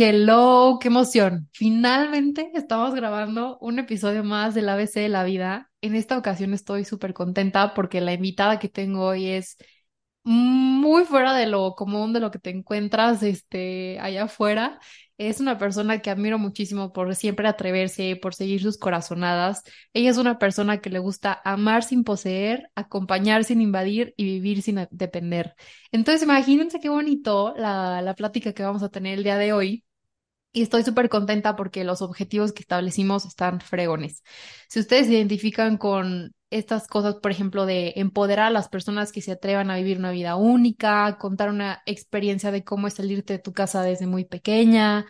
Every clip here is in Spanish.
Hello, qué emoción. Finalmente estamos grabando un episodio más del ABC de la vida. En esta ocasión estoy súper contenta porque la invitada que tengo hoy es muy fuera de lo común, de lo que te encuentras este, allá afuera. Es una persona que admiro muchísimo por siempre atreverse, por seguir sus corazonadas. Ella es una persona que le gusta amar sin poseer, acompañar sin invadir y vivir sin depender. Entonces, imagínense qué bonito la, la plática que vamos a tener el día de hoy. Y estoy súper contenta porque los objetivos que establecimos están fregones. Si ustedes se identifican con estas cosas, por ejemplo, de empoderar a las personas que se atrevan a vivir una vida única, contar una experiencia de cómo es salirte de tu casa desde muy pequeña,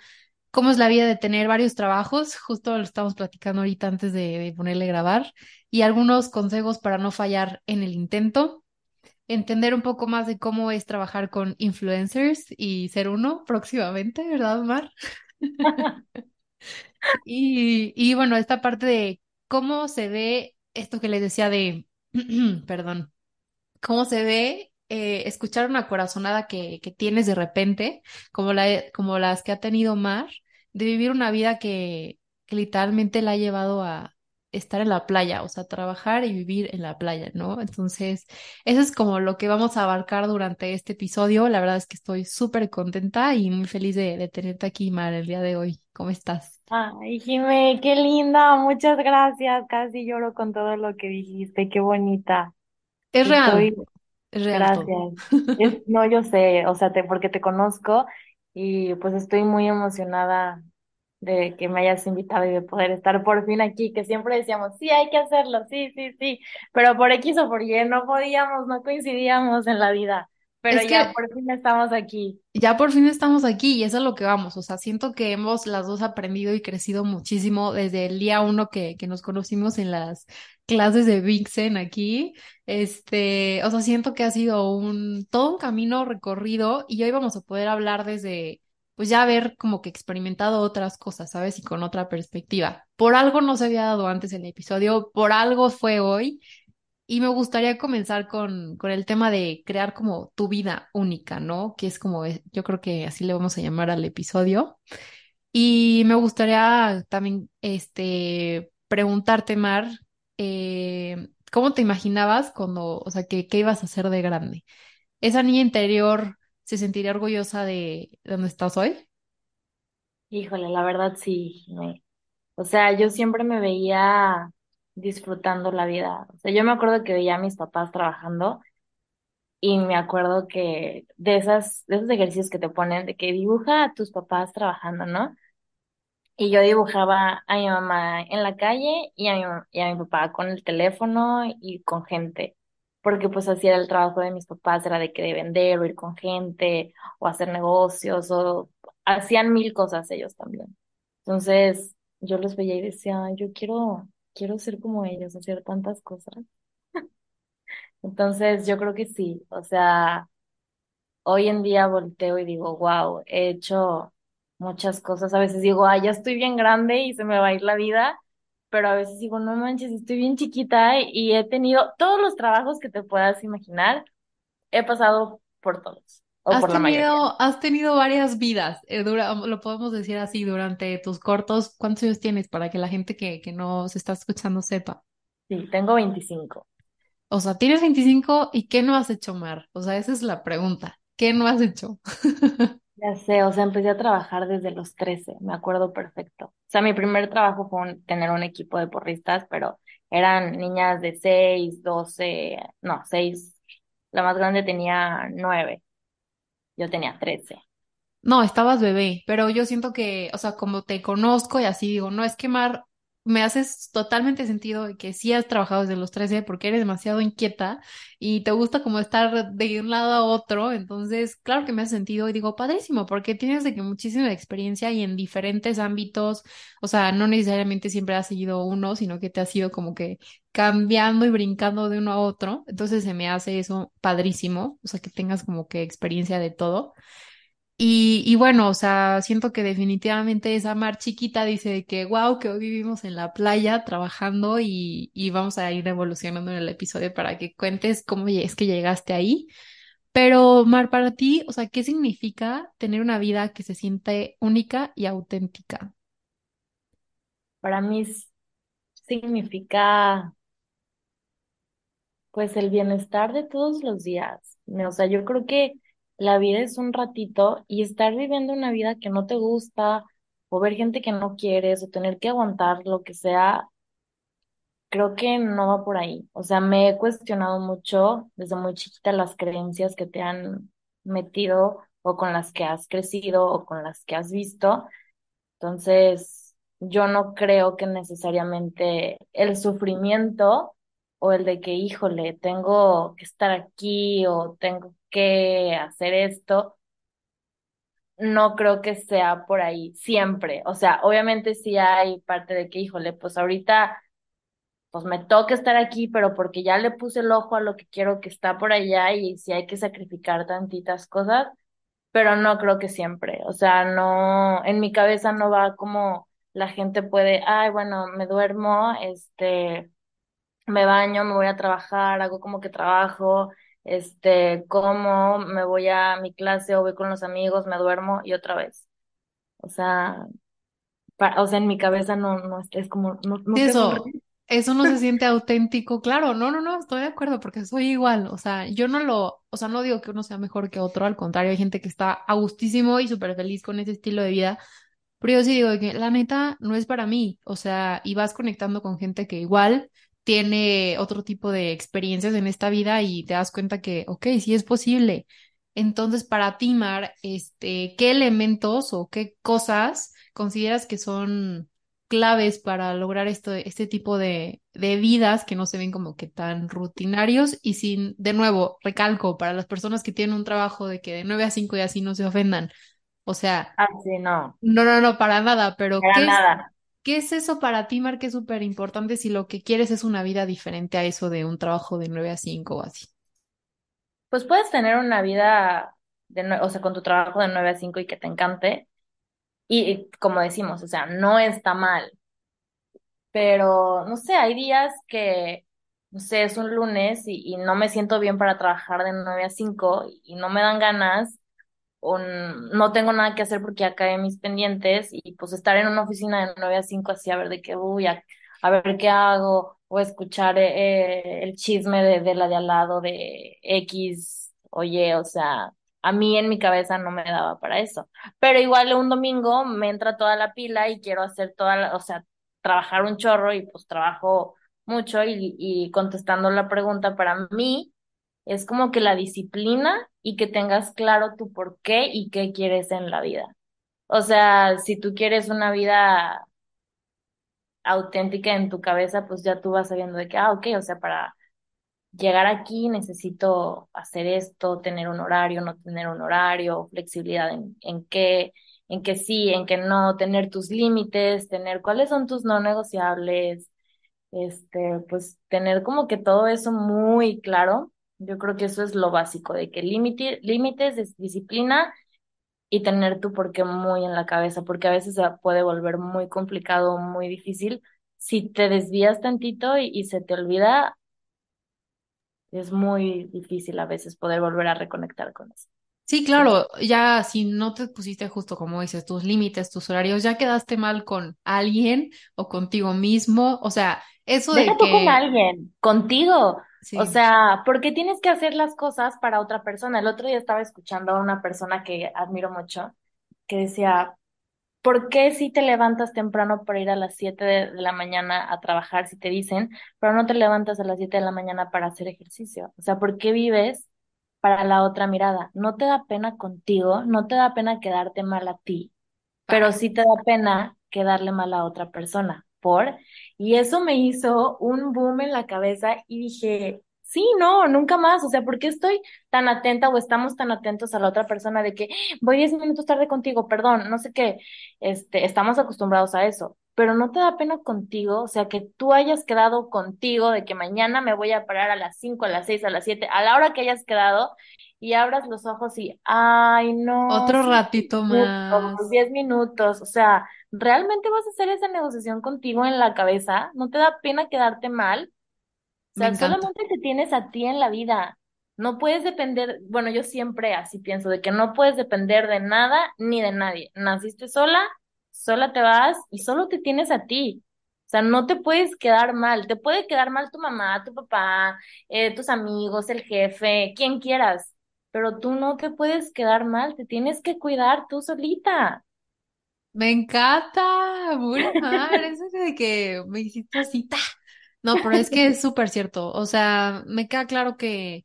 cómo es la vida de tener varios trabajos, justo lo estamos platicando ahorita antes de, ponerle grabar, y algunos consejos para no fallar en el intento, entender un poco más de cómo es trabajar con influencers y ser uno próximamente, ¿verdad, Mar? Y, y bueno, esta parte de cómo se ve esto que les decía de, perdón, cómo se ve eh, escuchar una corazonada que, que tienes de repente, como, la, como las que ha tenido Mar, de vivir una vida que, que literalmente la ha llevado a estar en la playa, o sea, trabajar y vivir en la playa, ¿no? Entonces, eso es como lo que vamos a abarcar durante este episodio. La verdad es que estoy súper contenta y muy feliz de, de tenerte aquí, Mar, el día de hoy. ¿Cómo estás? Ay, Jimé, qué linda, muchas gracias. Casi lloro con todo lo que dijiste, qué bonita. Es real, Estoy, es real todo. gracias. Es, no, yo sé, o sea, te, porque te conozco y pues estoy muy emocionada de que me hayas invitado y de poder estar por fin aquí, que siempre decíamos, sí, hay que hacerlo, sí, sí, sí, pero por X o por Y no podíamos, no coincidíamos en la vida, pero Es ya que por fin estamos aquí. ya por fin estamos aquí y eso es lo que vamos. O sea, siento que hemos las dos aprendido y crecido muchísimo desde el día uno que, que nos conocimos en las clases de Vixen aquí. Este, o sea, siento que ha sido un todo un camino recorrido y hoy vamos a poder hablar desde, pues ya haber como que experimentado otras cosas, ¿sabes? Y con otra perspectiva. Por algo no se había dado antes el episodio, por algo fue hoy. Y me gustaría comenzar con, con el tema de crear como tu vida única, ¿no? Que es como, yo creo que así le vamos a llamar al episodio. Y me gustaría también, este, preguntarte, Mar, eh, ¿cómo te imaginabas cuando, o sea, que, qué ibas a hacer de grande? ¿Esa niña interior se sentiría orgullosa de donde estás hoy? Híjole, la verdad sí. O sea, yo siempre me veía disfrutando la vida. O sea, yo me acuerdo que veía a mis papás trabajando y me acuerdo que de esas, de esos ejercicios que te ponen, de que dibuja a tus papás trabajando, ¿no? Y yo dibujaba a mi mamá en la calle y a mi, y a mi papá con el teléfono y con gente. Porque pues así era el trabajo de mis papás, era de que de vender o ir con gente o hacer negocios o hacían mil cosas ellos también. Entonces, yo los veía y decía, "Ay, yo quiero, quiero ser como ellos, hacer tantas cosas. Entonces, yo creo que sí. O sea, hoy en día volteo y digo, wow, he hecho muchas cosas. A veces digo, ay, ya estoy bien grande y se me va a ir la vida. Pero a veces digo, no manches, estoy bien chiquita y he tenido todos los trabajos que te puedas imaginar. He pasado por todos, o Has por la mayoría. tenido, has tenido varias vidas, eh, dura- lo podemos decir así, durante tus cortos. ¿Cuántos años tienes para que la gente que, que no se está escuchando sepa? Sí, tengo 25. O sea, tienes 25 y ¿qué no has hecho, Mar? O sea, esa es la pregunta. ¿Qué no has hecho? Ya sé, o sea, empecé a trabajar desde los 13, me acuerdo perfecto. O sea, mi primer trabajo fue tener un equipo de porristas, pero eran niñas de 6, 12, no, 6. la más grande tenía 9, yo tenía 13. No, estabas bebé, pero yo siento que, o sea, como te conozco y así digo, no es que Mar, me haces totalmente sentido que sí has trabajado desde los 13 porque eres demasiado inquieta y te gusta como estar de un lado a otro, entonces, claro que me hace sentido y digo, padrísimo, porque tienes de que muchísima experiencia y en diferentes ámbitos, o sea, no necesariamente siempre has seguido uno, sino que te has ido como que cambiando y brincando de uno a otro, entonces se me hace eso padrísimo, o sea, que tengas como que experiencia de todo. Y, bueno, o sea, siento que definitivamente esa Mar chiquita dice que wow, que hoy vivimos en la playa trabajando y, y vamos a ir evolucionando en el episodio para que cuentes cómo es que llegaste ahí. Pero, Mar, para ti, o sea, ¿qué significa tener una vida que se siente única y auténtica? Para mí significa pues el bienestar de todos los días. O sea, yo creo que la vida es un ratito y estar viviendo una vida que no te gusta o ver gente que no quieres o tener que aguantar lo que sea, creo que no va por ahí. O sea, me he cuestionado mucho desde muy chiquita las creencias que te han metido o con las que has crecido o con las que has visto. Entonces, yo no creo que necesariamente el sufrimiento o el de que, híjole, tengo que estar aquí o tengo que hacer esto, no creo que sea por ahí siempre. O sea, obviamente sí hay parte de que, híjole, pues ahorita pues me toca estar aquí, pero porque ya le puse el ojo a lo que quiero que está por allá y si hay que sacrificar tantitas cosas, pero no creo que siempre. O sea, no, en mi cabeza no va como la gente puede, ay, bueno, me duermo, este, me baño, me voy a trabajar, hago como que trabajo, este, como, me voy a mi clase o voy con los amigos, me duermo y otra vez. O sea, pa- o sea, en mi cabeza no, no, es como, no, eso, eso no se siente auténtico. Claro, no, no, no, estoy de acuerdo porque soy igual. O sea, yo no lo, o sea, no digo que uno sea mejor que otro, al contrario, hay gente que está a gustísimo y súper feliz con ese estilo de vida. Pero yo sí digo que la neta no es para mí. O sea, y vas conectando con gente que igual tiene otro tipo de experiencias en esta vida y te das cuenta que, ok, sí es posible. Entonces, para ti, Mar, este, ¿qué elementos o qué cosas consideras que son claves para lograr esto, este tipo de, de vidas que no se ven como que tan rutinarios y sin, de nuevo, recalco, para las personas que tienen un trabajo de que de 9 a 5 y así no se ofendan. O sea, Ah, sí, no, no, no, no, para nada, pero para ¿qué es, nada. Qué es eso para ti, Mar, que es súper importante si lo que quieres es una vida diferente a eso de un trabajo de 9 a 5 o así? Pues puedes tener una vida de, o sea, con tu trabajo de 9 a 5 y que te encante. Y, y como decimos, o sea, no está mal, pero no sé, hay días que, no sé, es un lunes y, y no me siento bien para trabajar de 9 a 5 y no me dan ganas o no tengo nada que hacer porque ya caen mis pendientes y pues estar en una oficina de 9 a 5 así a ver de qué voy, a, ver qué hago o escuchar eh, el chisme de, de la de al lado de X, oye, o sea, a mí en mi cabeza no me daba para eso. Pero igual un domingo me entra toda la pila y quiero hacer toda la, o sea, trabajar un chorro y pues trabajo mucho y, y contestando la pregunta para mí es como que la disciplina y que tengas claro tu por qué y qué quieres en la vida. O sea, si tú quieres una vida auténtica en tu cabeza, pues ya tú vas sabiendo de que, ah, ok, o sea, para llegar aquí necesito hacer esto, tener un horario, no tener un horario, flexibilidad en, en qué, en qué sí, en qué no, tener tus límites, tener cuáles son tus no negociables, este, pues tener como que todo eso muy claro. Yo creo que eso es lo básico, de que límite, límites, dis- disciplina y tener tu porqué muy en la cabeza, porque a veces se puede volver muy complicado, muy difícil. Si te desvías tantito y, y se te olvida, es muy difícil a veces poder volver a reconectar con eso. Sí, claro, ya si no te pusiste justo como dices, tus límites, tus horarios, ya quedaste mal con alguien o contigo mismo. O sea, eso de deja tú con que, alguien, contigo. O sea, ¿por qué tienes que hacer las cosas para otra persona? El otro día estaba escuchando a una persona que admiro mucho, que decía, ¿por qué si te levantas temprano para ir a las 7 de, la mañana a trabajar si te dicen, pero no te levantas a las 7 de la mañana para hacer ejercicio? O sea, ¿por qué vives para la otra mirada? ¿No te da pena contigo? ¿No te da pena quedarte mal a ti? pero sí te da pena quedarle mal a otra persona, por, y eso me hizo un boom en la cabeza y dije, sí, no, nunca más, o sea, ¿por qué estoy tan atenta o estamos tan atentos a la otra persona de que voy 10 minutos tarde contigo, perdón, no sé qué, este, estamos acostumbrados a eso. Pero no te da pena contigo, o sea, que tú hayas quedado contigo de que mañana me voy a parar a las 5 a las 6 a las 7 a la hora que hayas quedado, y abras los ojos y, ay, no, Otro ratito más. diez minutos, o sea, ¿realmente vas a hacer esa negociación contigo en la cabeza? ¿No te da pena quedarte mal? O sea, solamente te tienes a ti en la vida. No puedes depender, bueno, yo siempre así pienso, de que no puedes depender de nada ni de nadie. Naciste sola, sola te vas y solo te tienes a ti. O sea, no te puedes quedar mal. Te puede quedar mal tu mamá, tu papá, eh, tus amigos, el jefe, quien quieras, pero tú no te puedes quedar mal, te tienes que cuidar tú solita. Me encanta, mal, eso de que me hiciste así, ¡ta! No, pero es que es súper cierto, o sea, me queda claro que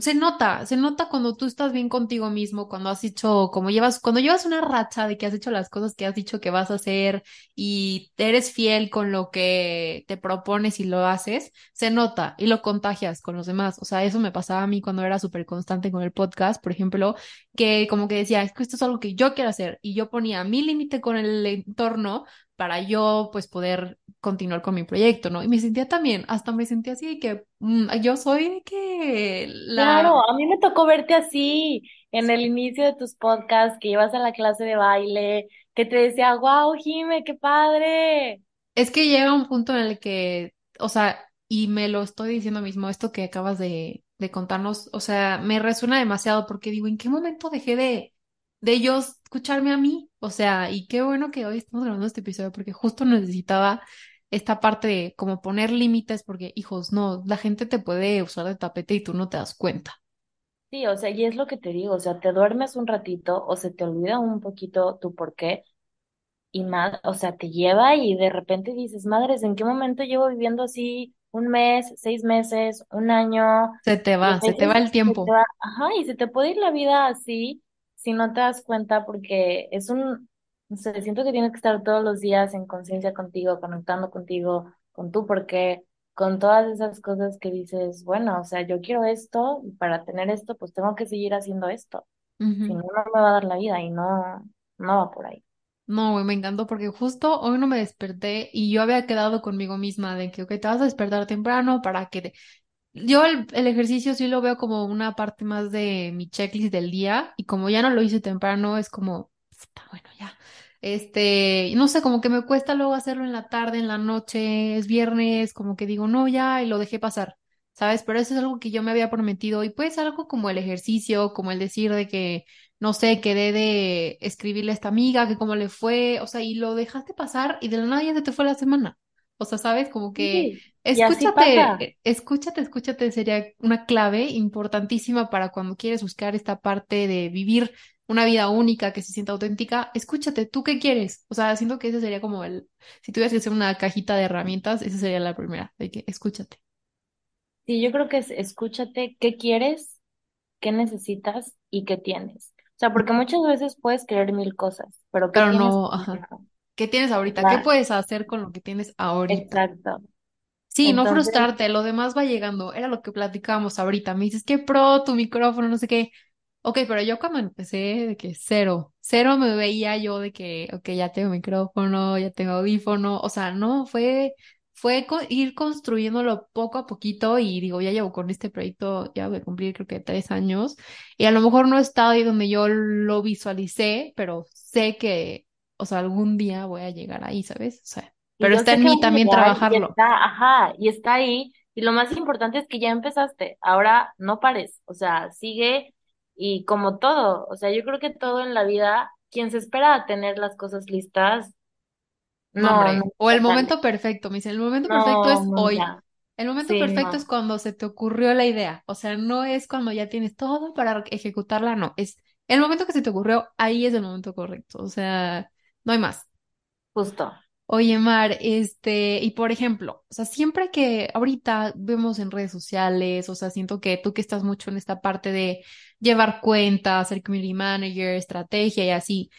se nota, se nota cuando tú estás bien contigo mismo, cuando has hecho, como llevas, cuando llevas una racha de que has hecho las cosas que has dicho que vas a hacer y eres fiel con lo que te propones y lo haces, se nota y lo contagias con los demás. O sea, eso me pasaba a mí cuando era súper constante con el podcast, por ejemplo, que como que decía, es que esto es algo que yo quiero hacer y yo ponía mi límite con el entorno para yo pues poder continuar con mi proyecto, ¿no? Y me sentía también, hasta me sentía así de que mm, yo soy de que la... Claro, a mí me tocó verte así en el inicio de tus podcasts, que ibas a la clase de baile, que te decía, wow, Jime, qué padre. Es que llega un punto en el que, o sea, y me lo estoy diciendo mismo, esto que acabas de, de contarnos, o sea, me resuena demasiado porque digo, ¿en qué momento dejé de, de ellos escucharme a mí? O sea, y qué bueno que hoy estamos grabando este episodio porque justo necesitaba esta parte de como poner límites porque, hijos, no, la gente te puede usar de tapete y tú no te das cuenta. Sí, o sea, y es lo que te digo, o sea, te duermes un ratito o se te olvida un poquito tu por qué y más, o sea, te lleva y de repente dices, madres, ¿en qué momento llevo viviendo así un mes, seis meses, un año? Se te va, se te va el tiempo. va, ajá, y se te puede ir la vida así si no te das cuenta porque es un, no sé, siento que tienes que estar todos los días en conciencia contigo, conectando contigo, con tu por qué, con todas esas cosas que dices, bueno, o sea, yo quiero esto y para tener esto, pues tengo que seguir haciendo esto. Si Ujú. no, no me va a dar la vida y no, no va por ahí. No, güey, me encantó porque justo hoy no me desperté y yo había quedado conmigo misma de que, ok, te vas a despertar temprano para que te... Yo el, ejercicio sí lo veo como una parte más de mi checklist del día y como ya no lo hice temprano, es como, está bueno, ya. Este, no sé, como que me cuesta luego hacerlo en la tarde, en la noche, es viernes, como que digo, no, ya, y lo dejé pasar, ¿sabes? Pero eso es algo que yo me había prometido y pues algo como el ejercicio, como el decir de que no sé, quedé de escribirle a esta amiga, que cómo le fue, o sea, y lo dejaste pasar y de la nada ya se te fue la semana. O sea, sabes, como que escúchate, escúchate, escúchate sería una clave importantísima para cuando quieres buscar esta parte de vivir una vida única que se sienta auténtica. Escúchate, ¿tú qué quieres? O sea, siento que ese sería como el, si tuvieras que hacer una cajita de herramientas, esa sería la primera, de que escúchate. Sí, yo creo que es escúchate qué quieres, qué necesitas y qué tienes. O sea, porque muchas veces puedes querer mil cosas, pero ¿qué Pero tienes no, ajá. ¿Qué tienes ahorita? ¿Qué puedes hacer con lo que tienes ahorita? exacto. Sí, no frustrarte, lo demás va llegando. Era lo que platicábamos ahorita. Me dices, qué pro, tu micrófono, no sé qué. Ok, pero yo cuando empecé, de que cero, cero me veía yo de que, ok, ya tengo micrófono, ya tengo audífono. O sea, no, fue, fue co- ir construyéndolo poco a poquito y digo, ya llevo con este proyecto, ya voy a cumplir creo que tres años. Y a lo mejor no he estado ahí donde yo lo visualicé, pero sé que, o sea, algún día voy a llegar ahí, ¿sabes? O sea, pero está en mí también y trabajarlo. está, ajá, y está ahí. Y lo más importante es que ya empezaste. Ahora no pares. O sea, sigue y como todo. O sea, yo creo que todo en la vida, quien se espera a tener las cosas listas, No, o el momento perfecto, me dice, el momento perfecto No, es hoy. El momento Sí, perfecto es cuando se te ocurrió la idea. O sea, no es cuando ya tienes todo para ejecutarla, no. Es el momento que se te ocurrió, ahí es el momento correcto. O sea, no hay más. Justo. Oye, Mar, este, y por ejemplo, o sea, siempre que ahorita vemos en redes sociales, o sea, siento que tú que estás mucho en esta parte de llevar cuentas, ser community manager, estrategia y así.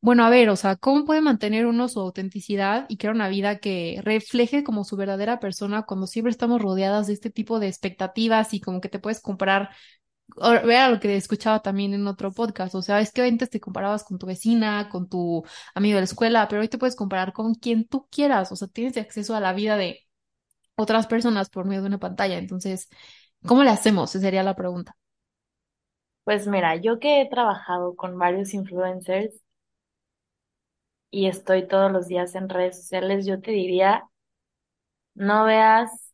Bueno, a ver, o sea, ¿cómo puede mantener uno su autenticidad y crear una vida que refleje como su verdadera persona cuando siempre estamos rodeadas de este tipo de expectativas y como que te puedes comparar, o- era lo que escuchaba también en otro podcast, o sea, es que antes te comparabas con tu vecina, con tu amigo de la escuela, pero hoy te puedes comparar con quien tú quieras, o sea, tienes acceso a la vida de otras personas por medio de una pantalla, entonces, ¿cómo le hacemos? Esa sería la pregunta. Pues mira, yo que he trabajado con varios influencers y estoy todos los días en redes sociales, yo te diría, no veas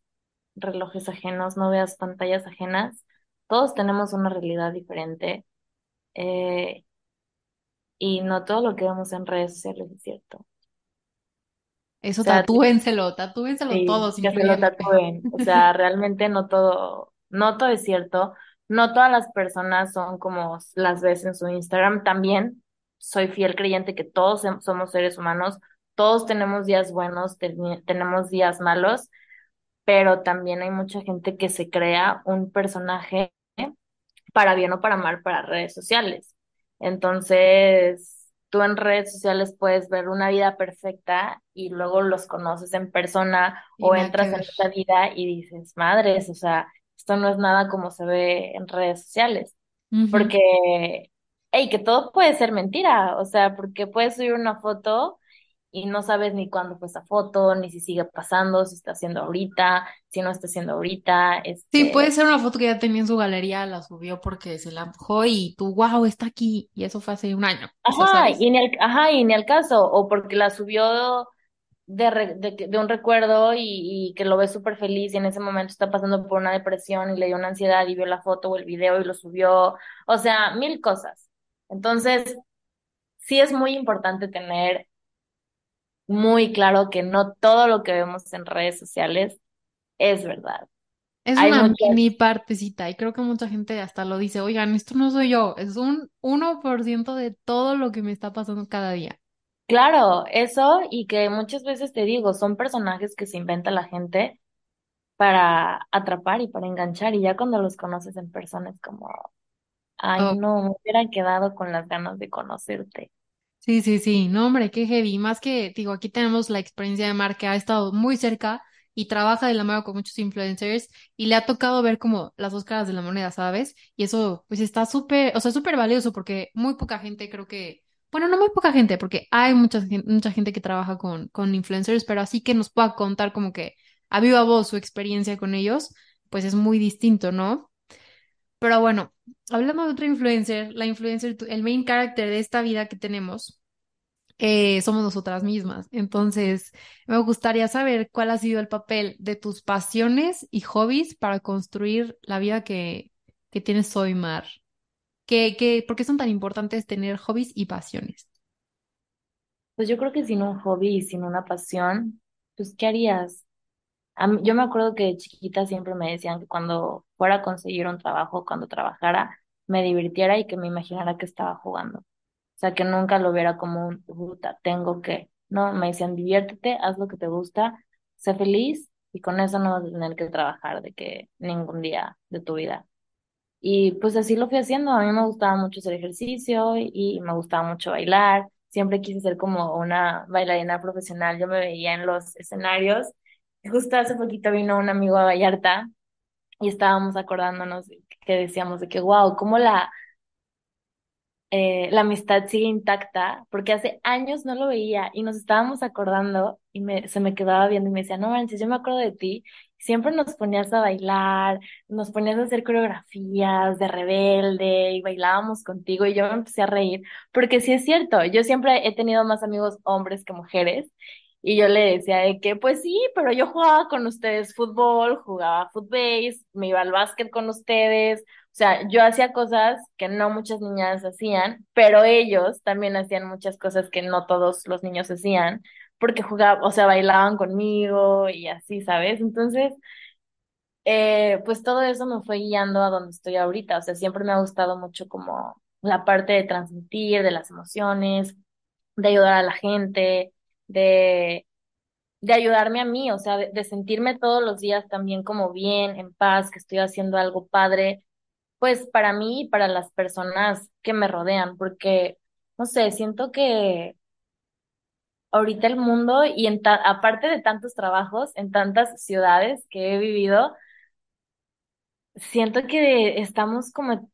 relojes ajenos, no veas pantallas ajenas, todos tenemos una realidad diferente eh, y no todo lo que vemos en redes sociales es cierto. O Eso sea, tatúenselo, tatúenselo Sí, todos, que se lo tatúen. O sea, realmente no todo, no todo es cierto. No todas las personas son como las ves en su Instagram. También soy fiel creyente que todos somos seres humanos. Todos tenemos días buenos, tenemos días malos, pero también hay mucha gente que se crea un personaje para bien o para mal para redes sociales. Entonces, tú en redes sociales puedes ver una vida perfecta y luego los conoces en persona Y o entras en esa vida y dices, madres, o sea, esto no es nada como se ve en redes sociales. Porque, hey, que todo puede ser mentira, o sea, porque puedes subir una foto y no sabes ni cuándo fue esa foto, ni si sigue pasando, si está haciendo ahorita, si no está haciendo ahorita, Sí, puede este, ser una foto que ya tenía en su galería, la subió porque se la antojó y tú, wow, está aquí. Y eso fue hace un año. O sea, Ajá, y ni el, ajá, y ni el caso, o porque la subió de, re- de, de un recuerdo y, y que lo ve súper feliz y en ese momento está pasando por una depresión y le dio una ansiedad y vio la foto o el video y lo subió, o sea, mil cosas. Entonces, sí es muy importante tener muy claro que no todo lo que vemos en redes sociales es verdad. Es Hay una muchas, mini partecita y creo que mucha gente hasta lo dice, oigan, esto no soy yo, es un uno por ciento de todo lo que me está pasando cada día. claro, eso y que muchas veces te digo, son personajes que se inventa la gente para atrapar y para enganchar, y ya cuando los conoces en persona es como, ay, Oh, no, me hubiera quedado con las ganas de conocerte. Sí, sí, sí, no, hombre, qué heavy. Más que, digo, aquí tenemos la experiencia de Mar que ha estado muy cerca y trabaja de la mano con muchos influencers y le ha tocado ver como las dos caras de la moneda, ¿sabes? Y eso, pues está súper, o sea, súper valioso porque muy poca gente creo que, bueno, no muy poca gente, porque hay mucha, mucha gente que trabaja con, con influencers, pero así que nos pueda contar como que a viva voz su experiencia con ellos, pues es muy distinto, ¿no? Pero bueno, hablando de otro influencer, la influencer, el main character de esta vida que tenemos eh, somos nosotras mismas. Entonces, me gustaría saber cuál ha sido el papel de tus pasiones y hobbies para construir la vida que, que tienes hoy, Mar. ¿Qué, qué, por qué son tan importantes tener hobbies y pasiones? Pues yo creo que sin un hobby y sin una pasión, pues ¿qué harías? Yo me acuerdo que de chiquita siempre me decían que cuando fuera a conseguir un trabajo, cuando trabajara, me divirtiera y que me imaginara que estaba jugando. O sea, que nunca lo viera como un, puta, tengo que. No, me decían, diviértete, haz lo que te gusta, sé feliz y con eso no vas a tener que trabajar de que ningún día de tu vida. Y pues así lo fui haciendo. A mí me gustaba mucho hacer ejercicio y me gustaba mucho bailar. Siempre quise ser como una bailarina profesional. Yo me veía en los escenarios. Justo hace poquito vino un amigo a Vallarta y estábamos acordándonos que decíamos de que, wow, cómo la eh, la amistad sigue intacta, porque hace años no lo veía y nos estábamos acordando y me, se me quedaba viendo y me decía, no manches, yo me acuerdo de ti, siempre nos ponías a bailar, nos ponías a hacer coreografías de rebelde y bailábamos contigo y yo me empecé a reír, porque sí es cierto, yo siempre he tenido más amigos hombres que mujeres. Y yo le decía de que, pues sí, pero yo jugaba con ustedes fútbol, jugaba footbase, me iba al básquet con ustedes, o sea, yo hacía cosas que no muchas niñas hacían, pero ellos también hacían muchas cosas que no todos los niños hacían, porque jugaban, o sea, bailaban conmigo y así, ¿sabes? Entonces, eh, pues todo eso me fue guiando a donde estoy ahorita. O sea, siempre me ha gustado mucho como la parte de transmitir, de las emociones, de ayudar a la gente, de, de ayudarme a mí, o sea, de, de sentirme todos los días también como bien, en paz, que estoy haciendo algo padre pues para mí y para las personas que me rodean, porque, no sé, siento que ahorita el mundo y en ta- aparte de tantos trabajos en tantas ciudades que he vivido, siento que estamos como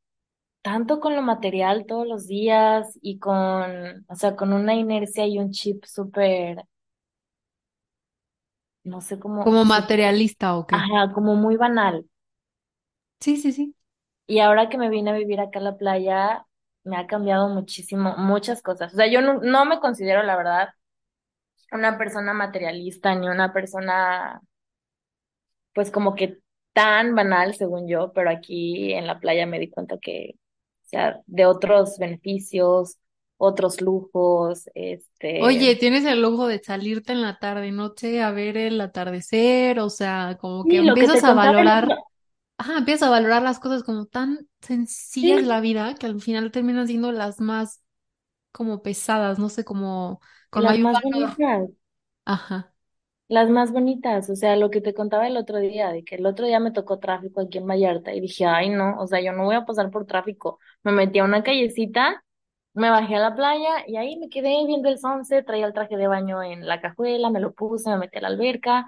tanto con lo material todos los días y con, o sea, con una inercia y un chip súper, no sé cómo, ¿Como materialista o qué? ajá, como muy banal. Sí, sí, sí. Y ahora que me vine a vivir acá a la playa, me ha cambiado muchísimo, muchas cosas. O sea, yo no, no me considero, la verdad, una persona materialista ni una persona, pues como que tan banal según yo, pero aquí en la playa me di cuenta que, sea, de otros beneficios, otros lujos, este, Oye, tienes el lujo de salirte en la tarde noche a ver el atardecer, o sea, como que sí, lo que empiezas a el valorar, ajá, empiezas a valorar las cosas como tan sencillas sí, la vida que al final terminan siendo las más como pesadas, no sé, como con las mayor más valor. Ajá, Las más bonitas, o sea, lo que te contaba el otro día, de que el otro día me tocó tráfico aquí en Vallarta y dije, ay, no, o sea, yo no voy a pasar por tráfico. Me metí a una callecita, me bajé a la playa y ahí me quedé viendo el sunset, traía el traje de baño en la cajuela, me lo puse, me metí a la alberca,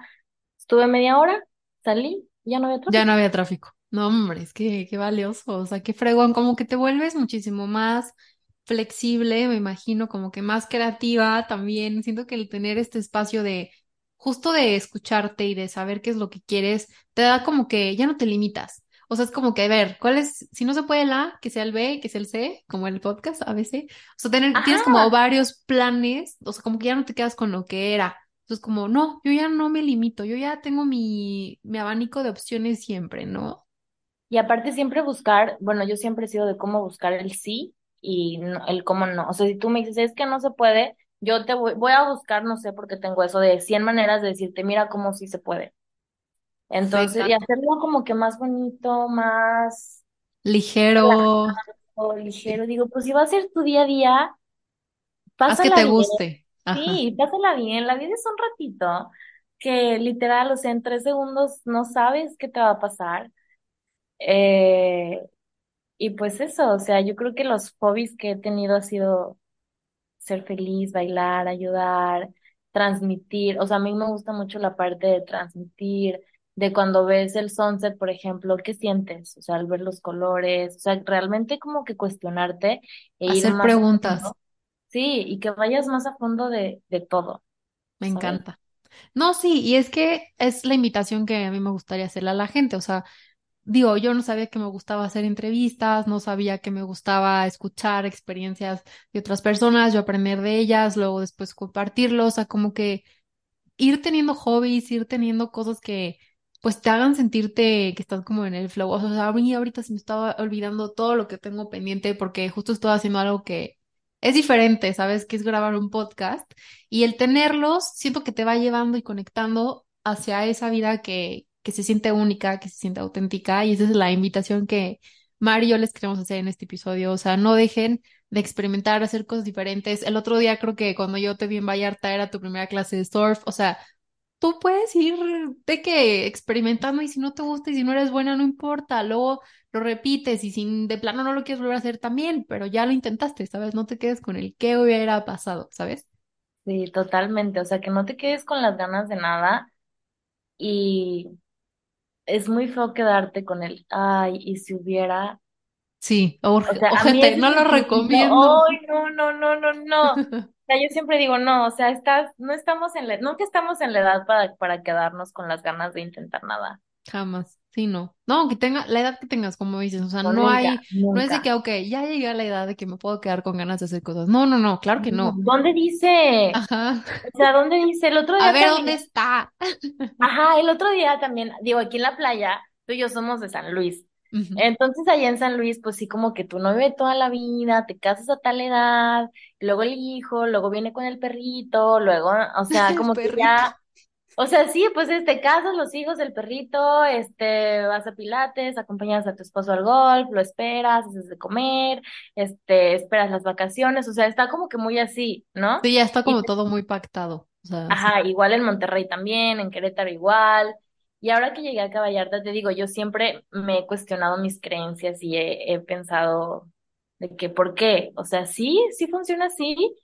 estuve media hora, salí, y ya no había ya no tráfico. había tráfico. No, hombre, es que qué valioso, o sea, qué fregón, como que te vuelves muchísimo más flexible, me imagino, como que más creativa también. Siento que el tener este espacio de justo de escucharte y de saber qué es lo que quieres, te da como que ya no te limitas. O sea, es como que, a ver, ¿cuál es? Si no se puede el A, que sea el B, que sea el C, como el podcast a veces. O sea, tener, tienes como varios planes, o sea, como que ya no te quedas con lo que era. Entonces, como, no, yo ya no me limito, yo ya tengo mi, mi abanico de opciones siempre, ¿no? y aparte siempre buscar, bueno, yo siempre he sido de cómo buscar el sí y no- el cómo no. O sea, si tú me dices, es que no se puede, yo te voy, voy a buscar, no sé, porque tengo eso de 100 maneras de decirte, mira cómo sí se puede. Entonces, y hacerlo como que más bonito, más Ligero, relajado, ligero. Digo, pues si va a ser tu día a día, haz que pásala te bien. guste. Ajá. Sí, pásala bien. La vida es un ratito que literal, o sea, en tres segundos no sabes qué te va a pasar. Eh, y pues eso, o sea, yo creo que los hobbies que he tenido ha sido ser feliz, bailar, ayudar, transmitir. O sea, a mí me gusta mucho la parte de transmitir, de cuando ves el sunset, por ejemplo, ¿qué sientes? O sea, al ver los colores, o sea, realmente como que cuestionarte e ir Hacer más preguntas. Sí, y que vayas más a fondo de, de todo, Me ¿sabes? encanta. No, sí, y es que es la invitación que a mí me gustaría hacerle a la gente. O sea, digo, yo no sabía que me gustaba hacer entrevistas, no sabía que me gustaba escuchar experiencias de otras personas, yo aprender de ellas, luego después compartirlos, o sea, como que ir teniendo hobbies, ir teniendo cosas que pues te hagan sentirte que estás como en el flow. O sea, a mí ahorita se me estaba olvidando todo lo que tengo pendiente porque justo estoy haciendo algo que es diferente, ¿sabes? Que es grabar un podcast y el tenerlos siento que te va llevando y conectando hacia esa vida que, que se siente única, que se siente auténtica y esa es la invitación que Mari y yo les queremos hacer en este episodio. O sea, no dejen de experimentar, hacer cosas diferentes. El otro día creo que cuando yo te vi en Vallarta era tu primera clase de surf, o sea, tú puedes ir de que experimentando y si no te gusta y si no eres buena, no importa, luego lo repites y si de plano no lo quieres volver a hacer también, pero ya lo intentaste, ¿sabes? No te quedes con el qué hubiera pasado, ¿sabes? Sí, totalmente. O sea, que no te quedes con las ganas de nada y es muy feo quedarte con el, ay, y si hubiera Sí, O sea, no lo recomiendo. ¡ay, no, no, no, no, no! O sea, yo siempre digo, no, o sea, estás, no estamos en la, nunca estamos en la edad para, para quedarnos con las ganas de intentar nada. Jamás, sí, no. No, que tenga la edad que tengas, como dices, o sea, No, no nunca, hay, no es de que, ok, ya llegué a la edad de que me puedo quedar con ganas de hacer cosas. No, no, no, claro que No. ¿Dónde dice? Ajá. O sea, ¿dónde dice? El otro A día ver también, dónde está. ajá, el otro día también, digo, aquí en la playa, tú y yo somos de San Luis. Entonces allá en San Luis, pues sí, como que tu novio de toda la vida, te casas a tal edad, luego el hijo, luego viene con el perrito, luego, o sea, como que ya O sea, sí, pues este, casas, los hijos, el perrito, este, vas a pilates, acompañas a tu esposo al golf, lo esperas, haces de comer, este, esperas las vacaciones, o sea, está como que muy así, ¿no? Sí, ya está Y, como todo muy pactado. O sea, sí. ajá, igual en Monterrey también, en Querétaro igual. Y ahora que llegué a Vallarta, te digo, yo siempre me he cuestionado mis creencias y he, he pensado de que, ¿por qué? O sea, sí, sí funciona así,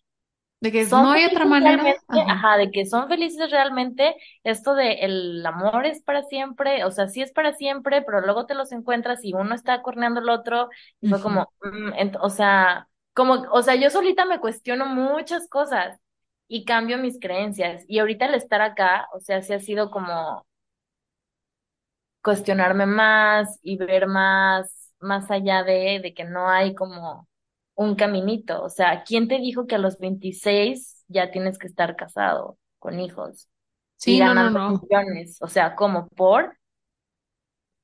De que son no hay otra manera. Ajá. ajá, de que son felices realmente, esto de el amor es para siempre, o sea, sí es para siempre, pero luego te los encuentras y uno está corneando al otro, y fue como, mm, o sea, como, o sea, yo solita me cuestiono muchas cosas y cambio mis creencias, y ahorita al estar acá, o sea, sí ha sido como cuestionarme más y ver más, más allá de, de que no hay como un caminito. O sea, ¿quién te dijo que a los 26 ya tienes que estar casado, con hijos y Sí, no, no, ganando no. millones? O sea, ¿cómo por?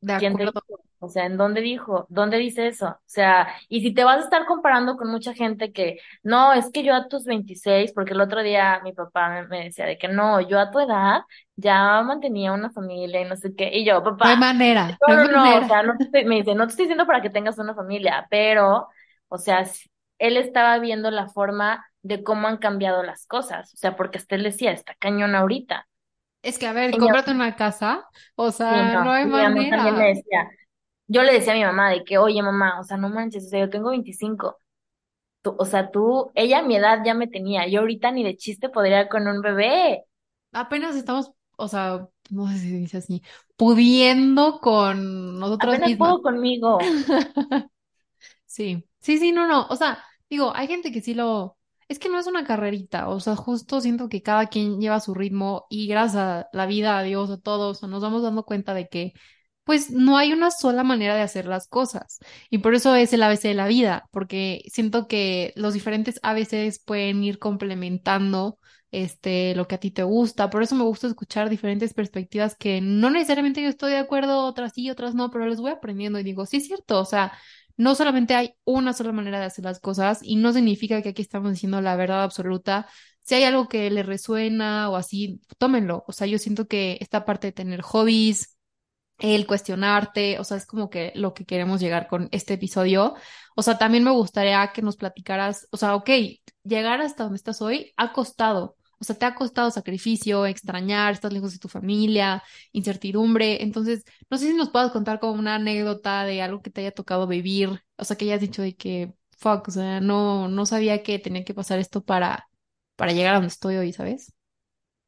De ¿Quién te dijo? O sea, ¿en dónde dijo? ¿Dónde dice eso? O sea, y si te vas a estar comparando con mucha gente que, no, es que yo a tus 26, porque el otro día mi papá me, me decía de que no, yo a tu edad ya mantenía una familia y no sé qué, y yo, papá, manera, no no, o sea, no te estoy- me dice, no te estoy diciendo para que tengas una familia, pero, o sea, él estaba viendo la forma de cómo han cambiado las cosas, o sea, porque hasta él decía, está cañón ahorita. Es que, a ver, cómprate una casa, o sí, sea, no no, hay mi mamá también manera. me decía, yo le decía a mi mamá de que, oye, mamá, o sea, no manches, o sea, yo tengo 25, tú, o sea, tú, ella a mi edad ya me tenía, yo ahorita ni de chiste podría con un bebé, Apenas estamos, o sea, no sé si dice así, pudiendo con nosotras apenas mismas. puedo conmigo. Sí, sí, sí, no, no. O sea, digo, hay gente que sí lo... Es que no es una carrerita, o sea, justo siento que cada quien lleva su ritmo y gracias a la vida, a Dios, a todos, nos vamos dando cuenta de que, pues, no hay una sola manera de hacer las cosas. Y por eso es el ABC de la vida, porque siento que los diferentes ABCs pueden ir complementando, este, lo que a ti te gusta. Por eso me gusta escuchar diferentes perspectivas que no necesariamente yo estoy de acuerdo, otras sí, otras no, pero les voy aprendiendo y digo, sí es cierto, o sea no solamente hay una sola manera de hacer las cosas y no significa que aquí estamos diciendo la verdad absoluta. Si hay algo que le resuena o así, tómenlo. O sea, yo siento que esta parte de tener hobbies, el cuestionarte, o sea, es como que lo que queremos llegar con este episodio. O sea, también me gustaría que nos platicaras, o sea, ok, llegar hasta donde estás hoy ha costado. O sea, te ha costado sacrificio, extrañar, estás lejos de tu familia, incertidumbre. Entonces, no sé si nos puedas contar como una anécdota de algo que te haya tocado vivir, o sea, que hayas dicho de que, fuck, o sea, no, no sabía que tenía que pasar esto para, para llegar a donde estoy hoy, ¿sabes?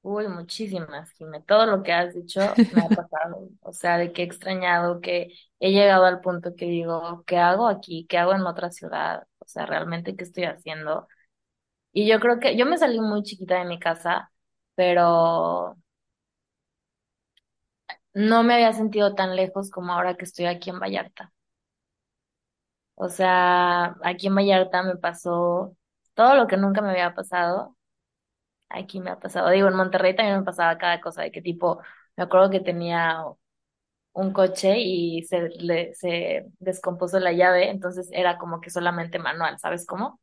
Uy, muchísimas, Jimé. Todo lo que has dicho me ha pasado. O sea, de que he extrañado, que he llegado al punto que digo, ¿qué hago aquí? ¿Qué hago en otra ciudad? O sea, realmente, ¿qué estoy haciendo? Y yo creo que yo me salí muy chiquita de mi casa, pero no me había sentido tan lejos como ahora que estoy aquí en Vallarta. O sea, aquí en Vallarta me pasó todo lo que nunca me había pasado. Aquí me ha pasado. Digo, en Monterrey también me pasaba cada cosa, de que tipo, me acuerdo que tenía un coche y se, le, se descompuso la llave, entonces era como que solamente manual, ¿sabes cómo?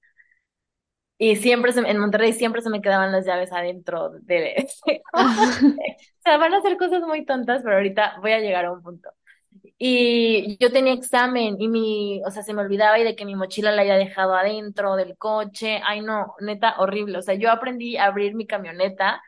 Y siempre se, en Monterrey siempre se me quedaban las llaves adentro de... O sea, van a ser cosas muy tontas, pero ahorita voy a llegar a un punto. Y yo tenía examen y mi, o sea, se me olvidaba y de que mi mochila la había dejado adentro del coche. Ay, no, neta, horrible. O sea, yo aprendí a abrir mi camioneta,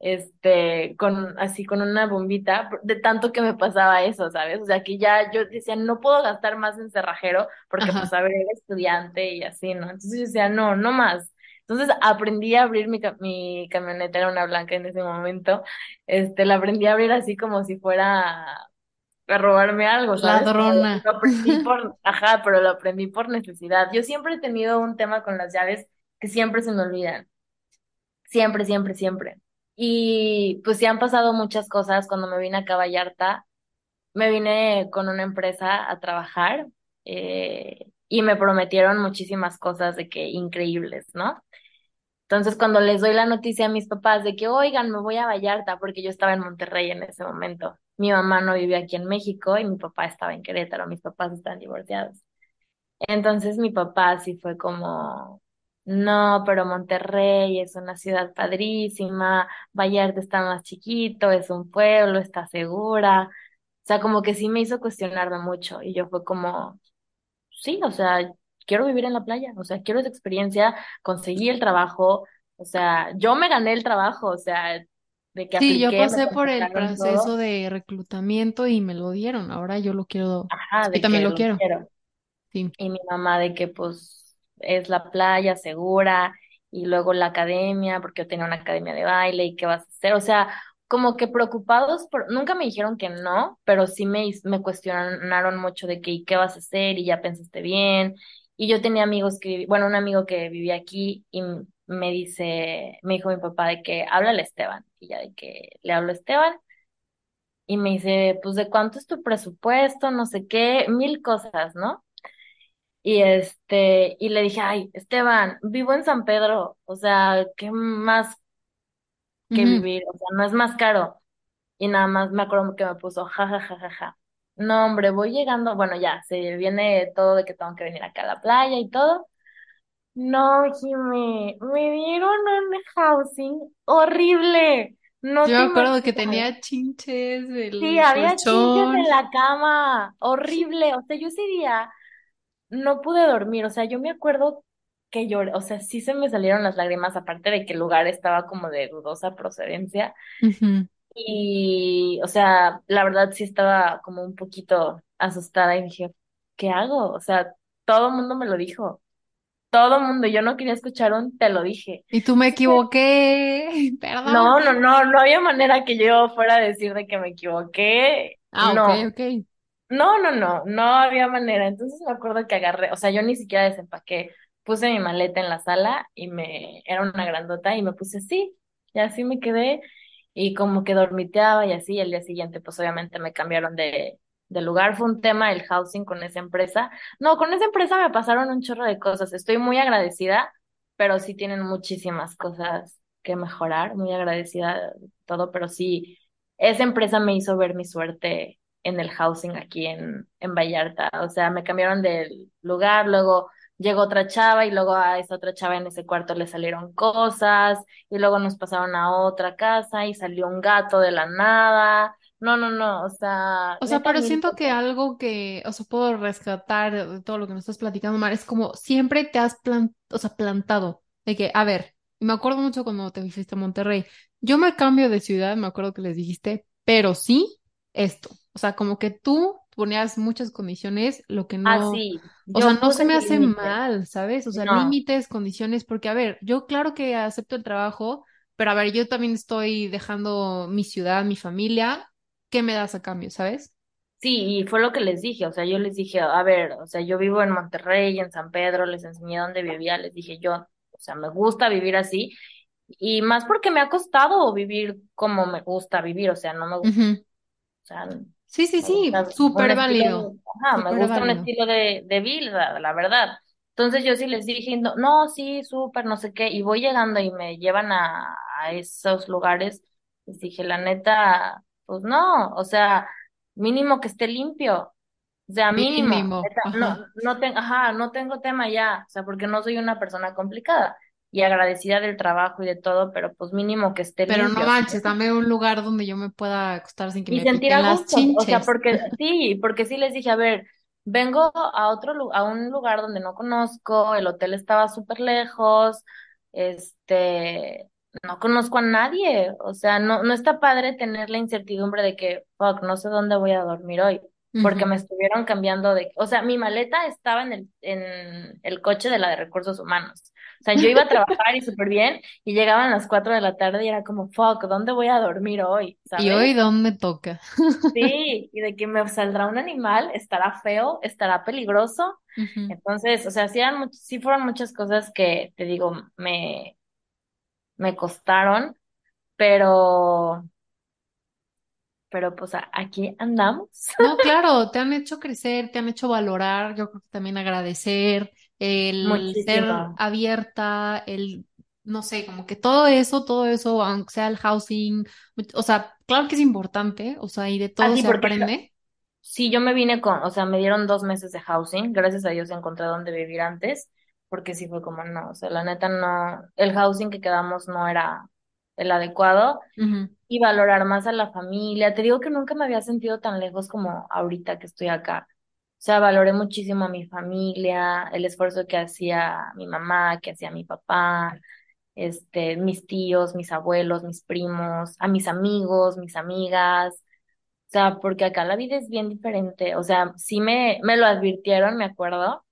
este, con, así con una bombita, de tanto que me pasaba eso, ¿sabes? O sea, que ya yo decía, no puedo gastar más en cerrajero porque, pues, a ver, era estudiante y así, ¿no? Entonces yo decía, no, no más. Entonces aprendí a abrir mi, mi camioneta, era una blanca en ese momento, este, la aprendí a abrir así como si fuera a robarme algo, ¿sabes? Ladrona. lo aprendí por, ajá, pero lo aprendí por necesidad. Yo siempre he tenido un tema con las llaves que siempre se me olvidan. Siempre, siempre, siempre. Y pues sí han pasado muchas cosas. Cuando me vine acá a Vallarta, me vine con una empresa a trabajar eh, y me prometieron muchísimas cosas de que increíbles, ¿no? Entonces, cuando les doy la noticia a mis papás de que, oigan, me voy a Vallarta, porque yo estaba en Monterrey en ese momento. Mi mamá no vivía aquí en México y mi papá estaba en Querétaro, mis papás están divorciados. Entonces, mi papá sí fue como, no, pero Monterrey es una ciudad padrísima, Vallarta está más chiquito, es un pueblo, está segura. O sea, como que sí me hizo cuestionarme mucho y yo fue como, sí, o sea, quiero vivir en la playa, o sea, quiero esa experiencia, conseguí el trabajo, o sea, yo me gané el trabajo, o sea, de que Sí, yo apliqué, pasé por el proceso todo, de reclutamiento y me lo dieron. Ahora yo lo quiero, ajá, yo de también que lo quiero. quiero. Sí. Y mi mamá de que pues es la playa segura y luego la academia, porque yo tenía una academia de baile y qué vas a hacer, o sea, como que preocupados, por, nunca me dijeron que no, pero sí me, me cuestionaron mucho de que ¿y qué vas a hacer? Y ya pensaste bien. Y yo tenía amigos que, bueno, un amigo que vivía aquí y me dice, me dijo mi papá de que háblale a Esteban. Y ya de que le hablo a Esteban y me dice, pues de cuánto es tu presupuesto, no sé qué, mil cosas, ¿no? Y este, y le dije, ay, Esteban, vivo en San Pedro, o sea, ¿qué más que vivir? O sea, no es más caro. Y nada más me acuerdo que me puso, ja, ja, ja, ja, ja. No, hombre, voy llegando, bueno, ya, se viene todo de que tengo que venir acá a la playa y todo. No, Jimé, me dieron un housing horrible. No Yo me acuerdo que tenía chinches, Sí, el había chinches en la cama. Horrible. O sea, yo ese día no pude dormir. O sea, yo me acuerdo que lloré. O sea, sí se me salieron las lágrimas, aparte de que el lugar estaba como de dudosa procedencia. Y, o sea, la verdad sí estaba como un poquito asustada y dije, ¿qué hago? O sea, todo el mundo me lo dijo. Todo el mundo. Yo no quería escuchar un te lo dije. Y tú me equivoqué, No, no, no, perdóname. no había manera que yo fuera a decir de que me equivoqué. Ah, ok, No, ok. no, no, no, no había manera. Entonces me acuerdo que agarré, o sea, yo ni siquiera desempaqué, puse mi maleta en la sala y me, era una grandota y me puse así, y así me quedé y como que dormiteaba y así, y día siguiente pues obviamente me cambiaron de, de lugar. Fue un tema el housing con esa empresa. No, con esa empresa me pasaron un chorro de cosas. Estoy muy agradecida, pero sí tienen muchísimas cosas que mejorar, muy agradecida de todo, pero sí, esa empresa me hizo ver mi suerte en el housing aquí en, en Vallarta. O sea, me cambiaron del lugar, luego llegó otra chava y luego a esa otra chava en ese cuarto le salieron cosas y luego nos pasaron a otra casa y salió un gato de la nada. No, no, no, o sea, O sea, pero siento que algo que, o sea, puedo rescatar de todo lo que me estás platicando, Mar, es como siempre te has plan, o sea, plantado. De que, a ver, me acuerdo mucho cuando te fuiste a Monterrey. Yo me cambio de ciudad, me acuerdo que les dijiste, pero sí esto. O sea, como que tú ponías muchas condiciones, lo que Ah, no, sí, o sea, no se me hace mal, ¿sabes? O sea, No. límites, condiciones, porque, a ver, yo claro que acepto el trabajo, pero a ver, yo también estoy dejando mi ciudad, mi familia. ¿Qué me das a cambio, sabes? Sí, y fue lo que les dije, o sea, yo les dije, a ver, o sea, yo vivo en Monterrey, en San Pedro, les enseñé dónde vivía, les dije yo, o sea, me gusta vivir así, y más porque me ha costado vivir como me gusta vivir, o sea, no me, o Ujú. sea, Sí, sí, me sí, súper válido, ajá, me súper gusta un estilo de, de vida, la verdad. Entonces yo sí les dije, no, no, sí, súper, no sé qué, y voy llegando y me llevan a, a esos lugares, les dije, la neta, pues no, o sea, mínimo que esté limpio. O sea, mínimo, Mínimo, neta, no, no tengo, ajá, no tengo tema ya, o sea, porque no soy una persona complicada y agradecida del trabajo y de todo, pero pues mínimo que esté Pero no manches, dame un lugar donde yo me pueda acostar sin que Y me sentir a piquen las gusto, o sea, chinches. porque sí, porque sí les dije, a ver, vengo a otro a un lugar donde no conozco, el hotel estaba súper lejos, este, no conozco a nadie, o sea, no, no está padre tener la incertidumbre de que, fuck, no sé dónde voy a dormir hoy, porque me estuvieron cambiando de, o sea, mi maleta estaba en el, en el coche de la de recursos humanos. O sea, yo iba a trabajar y súper bien, y llegaban las cuatro de la tarde y era como, fuck, ¿dónde voy a dormir hoy? ¿Y hoy dónde toca? Sí, y de que me saldrá un animal, estará feo, estará peligroso. Entonces, o sea, sí, eran sí fueron muchas cosas que, te digo, me, me costaron, pero, pero pues aquí andamos. No, claro, te han hecho crecer, te han hecho valorar, yo creo que también agradecer, el ser abierta, el, no sé, como que todo eso, todo eso, aunque sea el housing, o sea, claro que es importante, o sea, y de todo Así se aprende. sí, yo me vine con, o sea, me dieron dos meses de housing, gracias a Dios encontré dónde vivir antes, porque sí fue como, no, o sea, la neta no, el housing que quedamos no era el adecuado. Y valorar más a la familia. Te digo que nunca me había sentido tan lejos como ahorita que estoy acá. O sea, valoré muchísimo a mi familia, el esfuerzo que hacía mi mamá, que hacía mi papá, este, mis tíos, mis abuelos, mis primos, a mis amigos, mis amigas. O sea, porque acá la vida es bien diferente. O sea, sí me, me lo advirtieron, me acuerdo.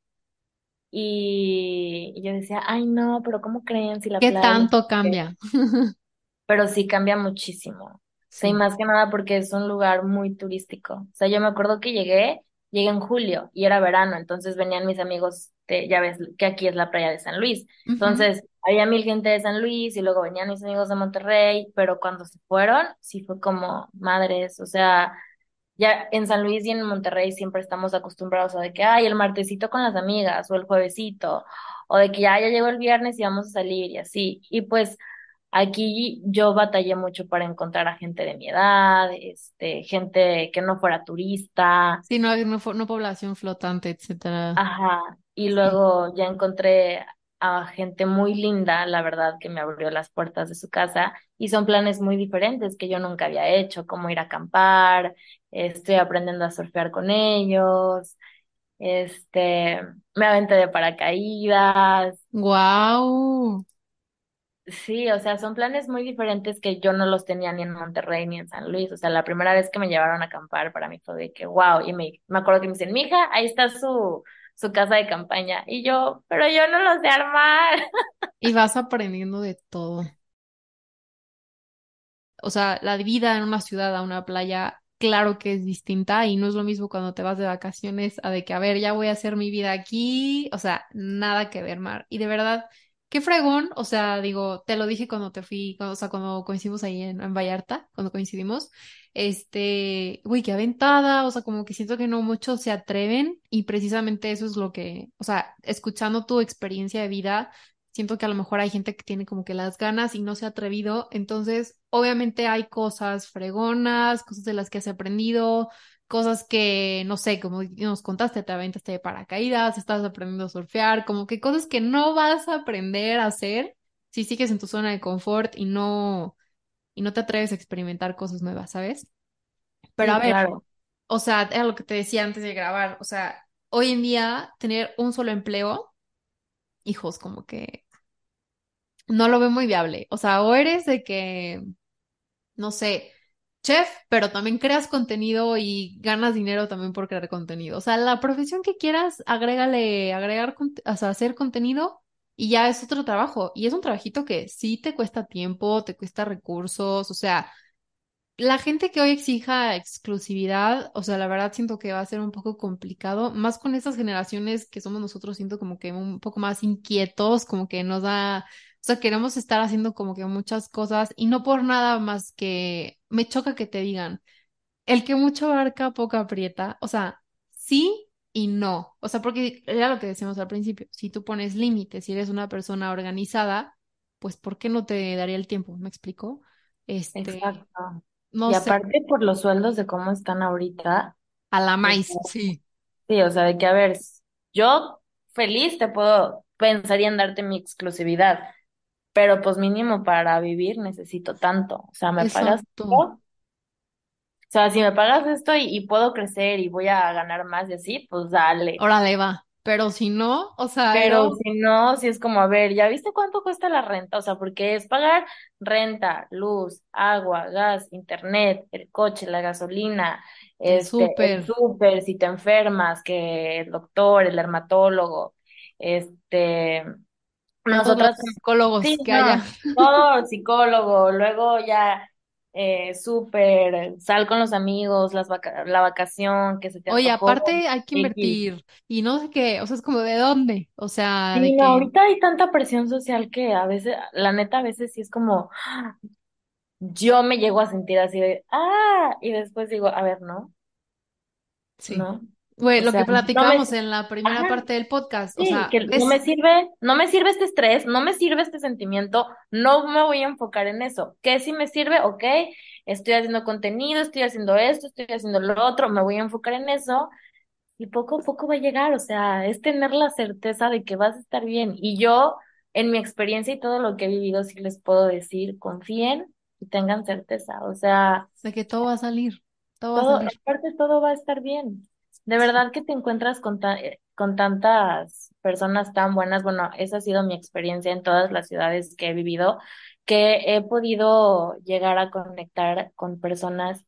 Y, yo decía, ay no, pero ¿cómo creen si la ¿Qué playa? tanto cambia? pero sí cambia muchísimo. O sea, y Sí. más que nada porque es un lugar muy turístico. O sea, yo me acuerdo que llegué, llegué en julio y era verano, entonces venían mis amigos, de, ya ves que aquí es la playa de San Luis. Entonces, había mil gente de San Luis y luego venían mis amigos de Monterrey, pero cuando se fueron, sí fue como madres, o sea, ya en San Luis y en Monterrey siempre estamos acostumbrados a de que, ay, el martesito con las amigas o el juevesito, o de que ya, ya llegó el viernes y vamos a salir y así. Y pues Aquí yo batallé mucho para encontrar a gente de mi edad, este, gente que no fuera turista, Sí, no, no, no población flotante, etcétera. ajá, y luego ya encontré a gente muy linda, la verdad, que me abrió las puertas de su casa y son planes muy diferentes que yo nunca había hecho, como ir a acampar, estoy aprendiendo a surfear con ellos, este, me aventé de paracaídas, Wow. Sí, o sea, son planes muy diferentes que yo no los tenía ni en Monterrey ni en San Luis. O sea, la primera vez que me llevaron a acampar para mí fue de que, wow, y me, me acuerdo que me dicen, mija, ahí está su, su casa de campaña. Y yo, pero yo no lo sé armar. Y vas aprendiendo de todo. O sea, la vida en una ciudad a una playa, claro que es distinta y no es lo mismo cuando te vas de vacaciones a de que, a ver, ya voy a hacer mi vida aquí. O sea, nada que ver, Mar. Y de verdad, qué fregón. O sea, digo, te lo dije cuando te fui, o sea, cuando coincidimos ahí en, en Vallarta, cuando coincidimos. Este, uy, qué aventada. O sea, como que siento que no muchos se atreven y precisamente eso es lo que, o sea, escuchando tu experiencia de vida Siento que a lo mejor hay gente que tiene como que las ganas y no se ha atrevido. Entonces, obviamente hay cosas fregonas, cosas de las que has aprendido, cosas que, no sé, como nos contaste, te aventaste de paracaídas, estás aprendiendo a surfear, como que cosas que no vas a aprender a hacer si sigues en tu zona de confort y no, y no te atreves a experimentar cosas nuevas, ¿sabes? Pero a ver, claro. o sea, era lo que te decía antes de grabar, o sea, hoy en día tener un solo empleo, hijos, como que no lo veo muy viable. O sea, o eres de que, no sé, chef, pero también creas contenido y ganas dinero también por crear contenido. O sea, la profesión que quieras, agrégale, agregar, hacer contenido y ya es otro trabajo. Y es un trabajito que sí te cuesta tiempo, te cuesta recursos, o sea. La gente que hoy exija exclusividad, o sea, la verdad siento que va a ser un poco complicado, más con estas generaciones que somos nosotros, siento como que un poco más inquietos, como que nos da, sea, queremos estar haciendo como que muchas cosas y no por nada más que me choca que te digan, el que mucho abarca, poco aprieta, o sea, sí y no, o sea, porque era lo que decíamos al principio, si tú pones límites, si eres una persona organizada, pues ¿por qué no te daría el tiempo? ¿Me explico? Este, Exacto. no Y sé. aparte por los sueldos de cómo están ahorita, A la o maíz, sí. sí, o sea, de que, a ver, yo feliz te puedo, pensaría en darte mi exclusividad, pero pues mínimo para vivir necesito tanto. O sea, ¿me pagas esto? O sea, si me pagas esto y, y puedo crecer y voy a ganar más y así, pues dale. Órale, va. Pero si no, o sea, Pero si no, si es como, a ver, ¿ya viste cuánto cuesta la renta? O sea, porque es pagar renta, luz, agua, gas, internet, el coche, la gasolina, el este, súper, súper, si te enfermas, que el doctor, el dermatólogo, este, nosotras, sí, psicólogos que haya. todo psicólogo, luego ya eh, súper, sal con los amigos, las vaca- la vacación que se te Oye, antojó, aparte hay que invertir y no sé qué, o sea, es como de dónde, o sea, de Sí, no, que, ahorita hay tanta presión social que a veces, la neta, a veces sí es como, yo me llego a sentir así de, ah, y después digo, a ver, no, sí. no, Güey, o lo sea, que no me, platicábamos en la primera ajá, parte del podcast, o sea, que no me sirve, no me sirve este estrés, no me sirve este sentimiento, no me voy a enfocar en eso. ¿Qué sí me sirve? Ok, estoy haciendo contenido, estoy haciendo esto, estoy haciendo lo otro, me voy a enfocar en eso Y poco a poco va a llegar, o sea, es tener la certeza de que vas a estar bien. Y yo, en mi experiencia y todo lo que he vivido, sí les puedo decir, confíen y tengan certeza. O sea, de que todo va a salir, todo va a todo, salir. aparte todo va a estar bien. De verdad que te encuentras con, ta- eh, con tantas personas tan buenas. Bueno, esa ha sido mi experiencia en todas las ciudades que he vivido, que he podido llegar a conectar con personas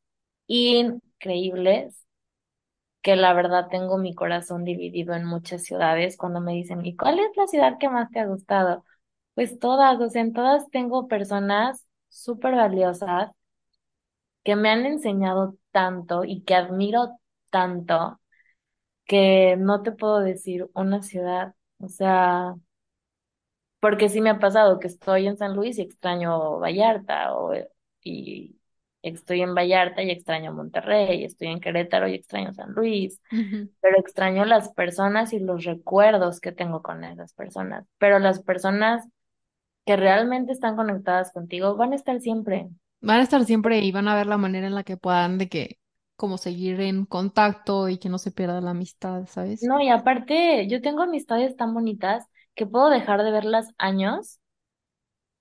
increíbles que la verdad tengo mi corazón dividido en muchas ciudades cuando me dicen, ¿y cuál es la ciudad que más te ha gustado? Pues todas, o sea, en todas tengo personas súper valiosas que me han enseñado tanto y que admiro tanto que no te puedo decir una ciudad, o sea, porque sí me ha pasado que estoy en San Luis y extraño Vallarta, o, y estoy en Vallarta y extraño Monterrey, estoy en Querétaro y extraño San Luis. Pero extraño las personas y los recuerdos que tengo con esas personas. Pero las personas que realmente están conectadas contigo, van a estar siempre. Van a estar siempre y van a ver la manera en la que puedan de que, como seguir en contacto y que no se pierda la amistad, ¿sabes? No, y aparte, yo tengo amistades tan bonitas que puedo dejar de verlas años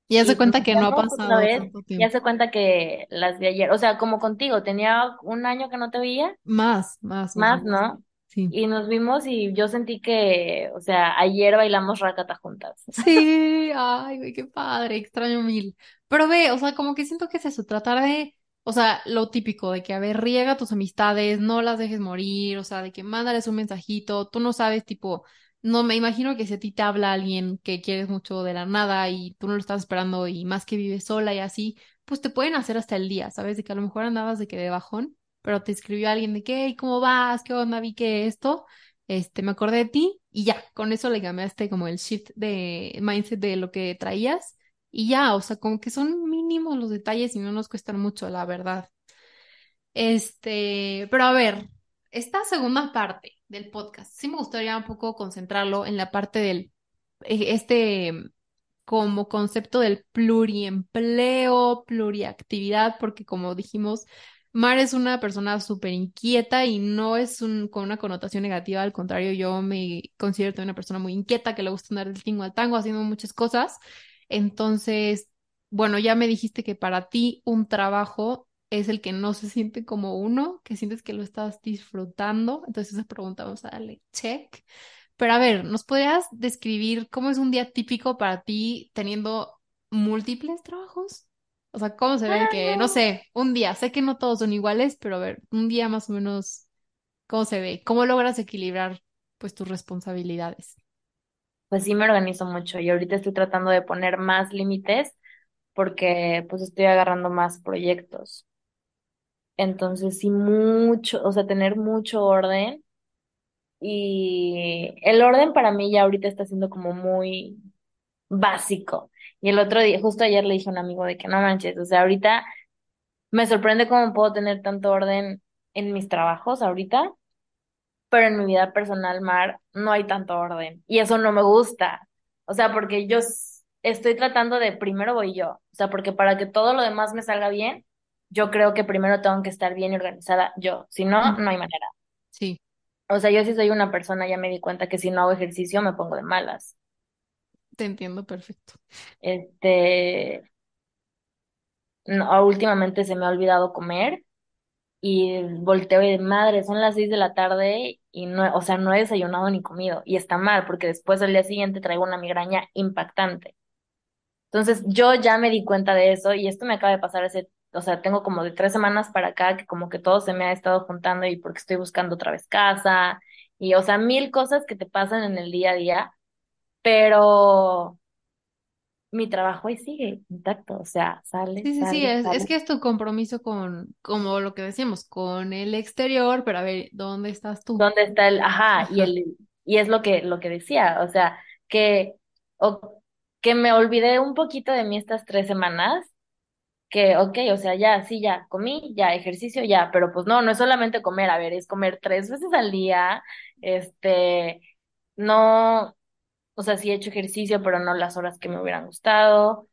Y ya se y cuenta que no ha otra pasado vez, tanto ya tiempo. se cuenta que las vi ayer. O sea, como contigo, tenía un año que no te veía, Más, más, más, más. ¿no? Sí. Y nos vimos y yo sentí que, o sea, ayer bailamos rakata juntas. Sí, ay, güey, qué padre, extraño mil. Pero ve, o sea, como que siento que es eso, tratar de, o sea, lo típico de que, a ver, riega tus amistades, no las dejes morir, o sea, de que mándales un mensajito, tú no sabes, tipo, no me imagino que si a ti te habla alguien que quieres mucho de la nada y tú no lo estás esperando y más que vives sola y así, pues te pueden hacer hasta el día, ¿sabes? De que a lo mejor andabas de que de bajón, pero te escribió alguien de que, "Hey, ¿cómo vas? ¿Qué onda? Vi que esto este, me acordé de ti y ya, con eso le cambiaste como el shift de mindset de lo que traías y ya, o sea, como que son mínimos los detalles y no nos cuestan mucho, la verdad. Este, pero a ver, esta segunda parte del podcast, sí me gustaría un poco concentrarlo en la parte del, eh, este, como concepto del pluriempleo, pluriactividad, porque como dijimos, Mar es una persona súper inquieta y no es un, con una connotación negativa, al contrario, yo me considero una persona muy inquieta que le gusta andar del tingo al tango haciendo muchas cosas. Entonces, bueno, ya me dijiste que para ti un trabajo es el que no se siente como uno, que sientes que lo estás disfrutando. Entonces, esa pregunta vamos a darle check. Pero a ver, ¿nos podrías describir cómo es un día típico para ti teniendo múltiples trabajos? O sea, ¿cómo se ve que, no sé, un día, sé que no todos son iguales, pero a ver, un día más o menos, ¿cómo se ve? ¿Cómo logras equilibrar pues tus responsabilidades? Pues sí me organizo mucho y ahorita estoy tratando de poner más límites porque pues estoy agarrando más proyectos. Entonces sí mucho, o sea, tener mucho orden y el orden para mí ya ahorita está siendo como muy básico. Y el otro día, justo ayer le dije a un amigo de que no manches, o sea, ahorita me sorprende cómo puedo tener tanto orden en mis trabajos ahorita, pero en mi vida personal, Mar, no hay tanto orden. Y eso no me gusta. O sea, porque yo estoy tratando de primero voy yo. O sea, porque para que todo lo demás me salga bien, yo creo que primero tengo que estar bien organizada yo. Si no, no hay manera. Sí, O sea, yo sí soy una persona, ya me di cuenta que si no hago ejercicio me pongo de malas. te entiendo perfecto. Este, no, últimamente se me ha olvidado comer y volteo y de madre, son las seis de la tarde y no, o sea, no he desayunado ni comido y está mal porque después al día siguiente traigo una migraña impactante. Entonces yo ya me di cuenta de eso y esto me acaba de pasar ese, o sea, tengo como de tres semanas para acá que como que todo se me ha estado juntando y porque estoy buscando otra vez casa y, o sea, mil cosas que te pasan en el día a día, pero mi trabajo ahí sigue intacto, o sea, sale, Sí, sí, sí, sale, es, es sale. que es tu compromiso con, como lo que decíamos, con el exterior, pero a ver, ¿dónde estás tú? ¿Dónde está el, ajá, y el, y es lo que, lo que decía, o sea, que, o, que me olvidé un poquito de mí estas tres semanas, que, ok, o sea, ya, sí, ya, comí, ya, ejercicio, ya, pero pues no, no es solamente comer, a ver, es comer tres veces al día, este, no, o sea, sí he hecho ejercicio, pero no las horas que me hubieran gustado.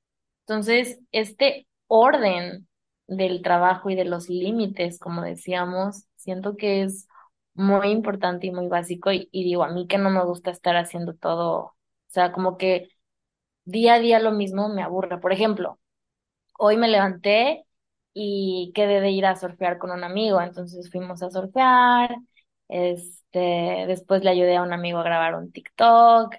Entonces, este orden del trabajo y de los límites, como decíamos, siento que es muy importante y muy básico. Y, y digo, a mí que no me gusta estar haciendo todo, o sea, como que día a día lo mismo me aburre. Por ejemplo, hoy me levanté y quedé de ir a surfear con un amigo, entonces fuimos a surfear. Este, después le ayudé a un amigo a grabar un TikTok.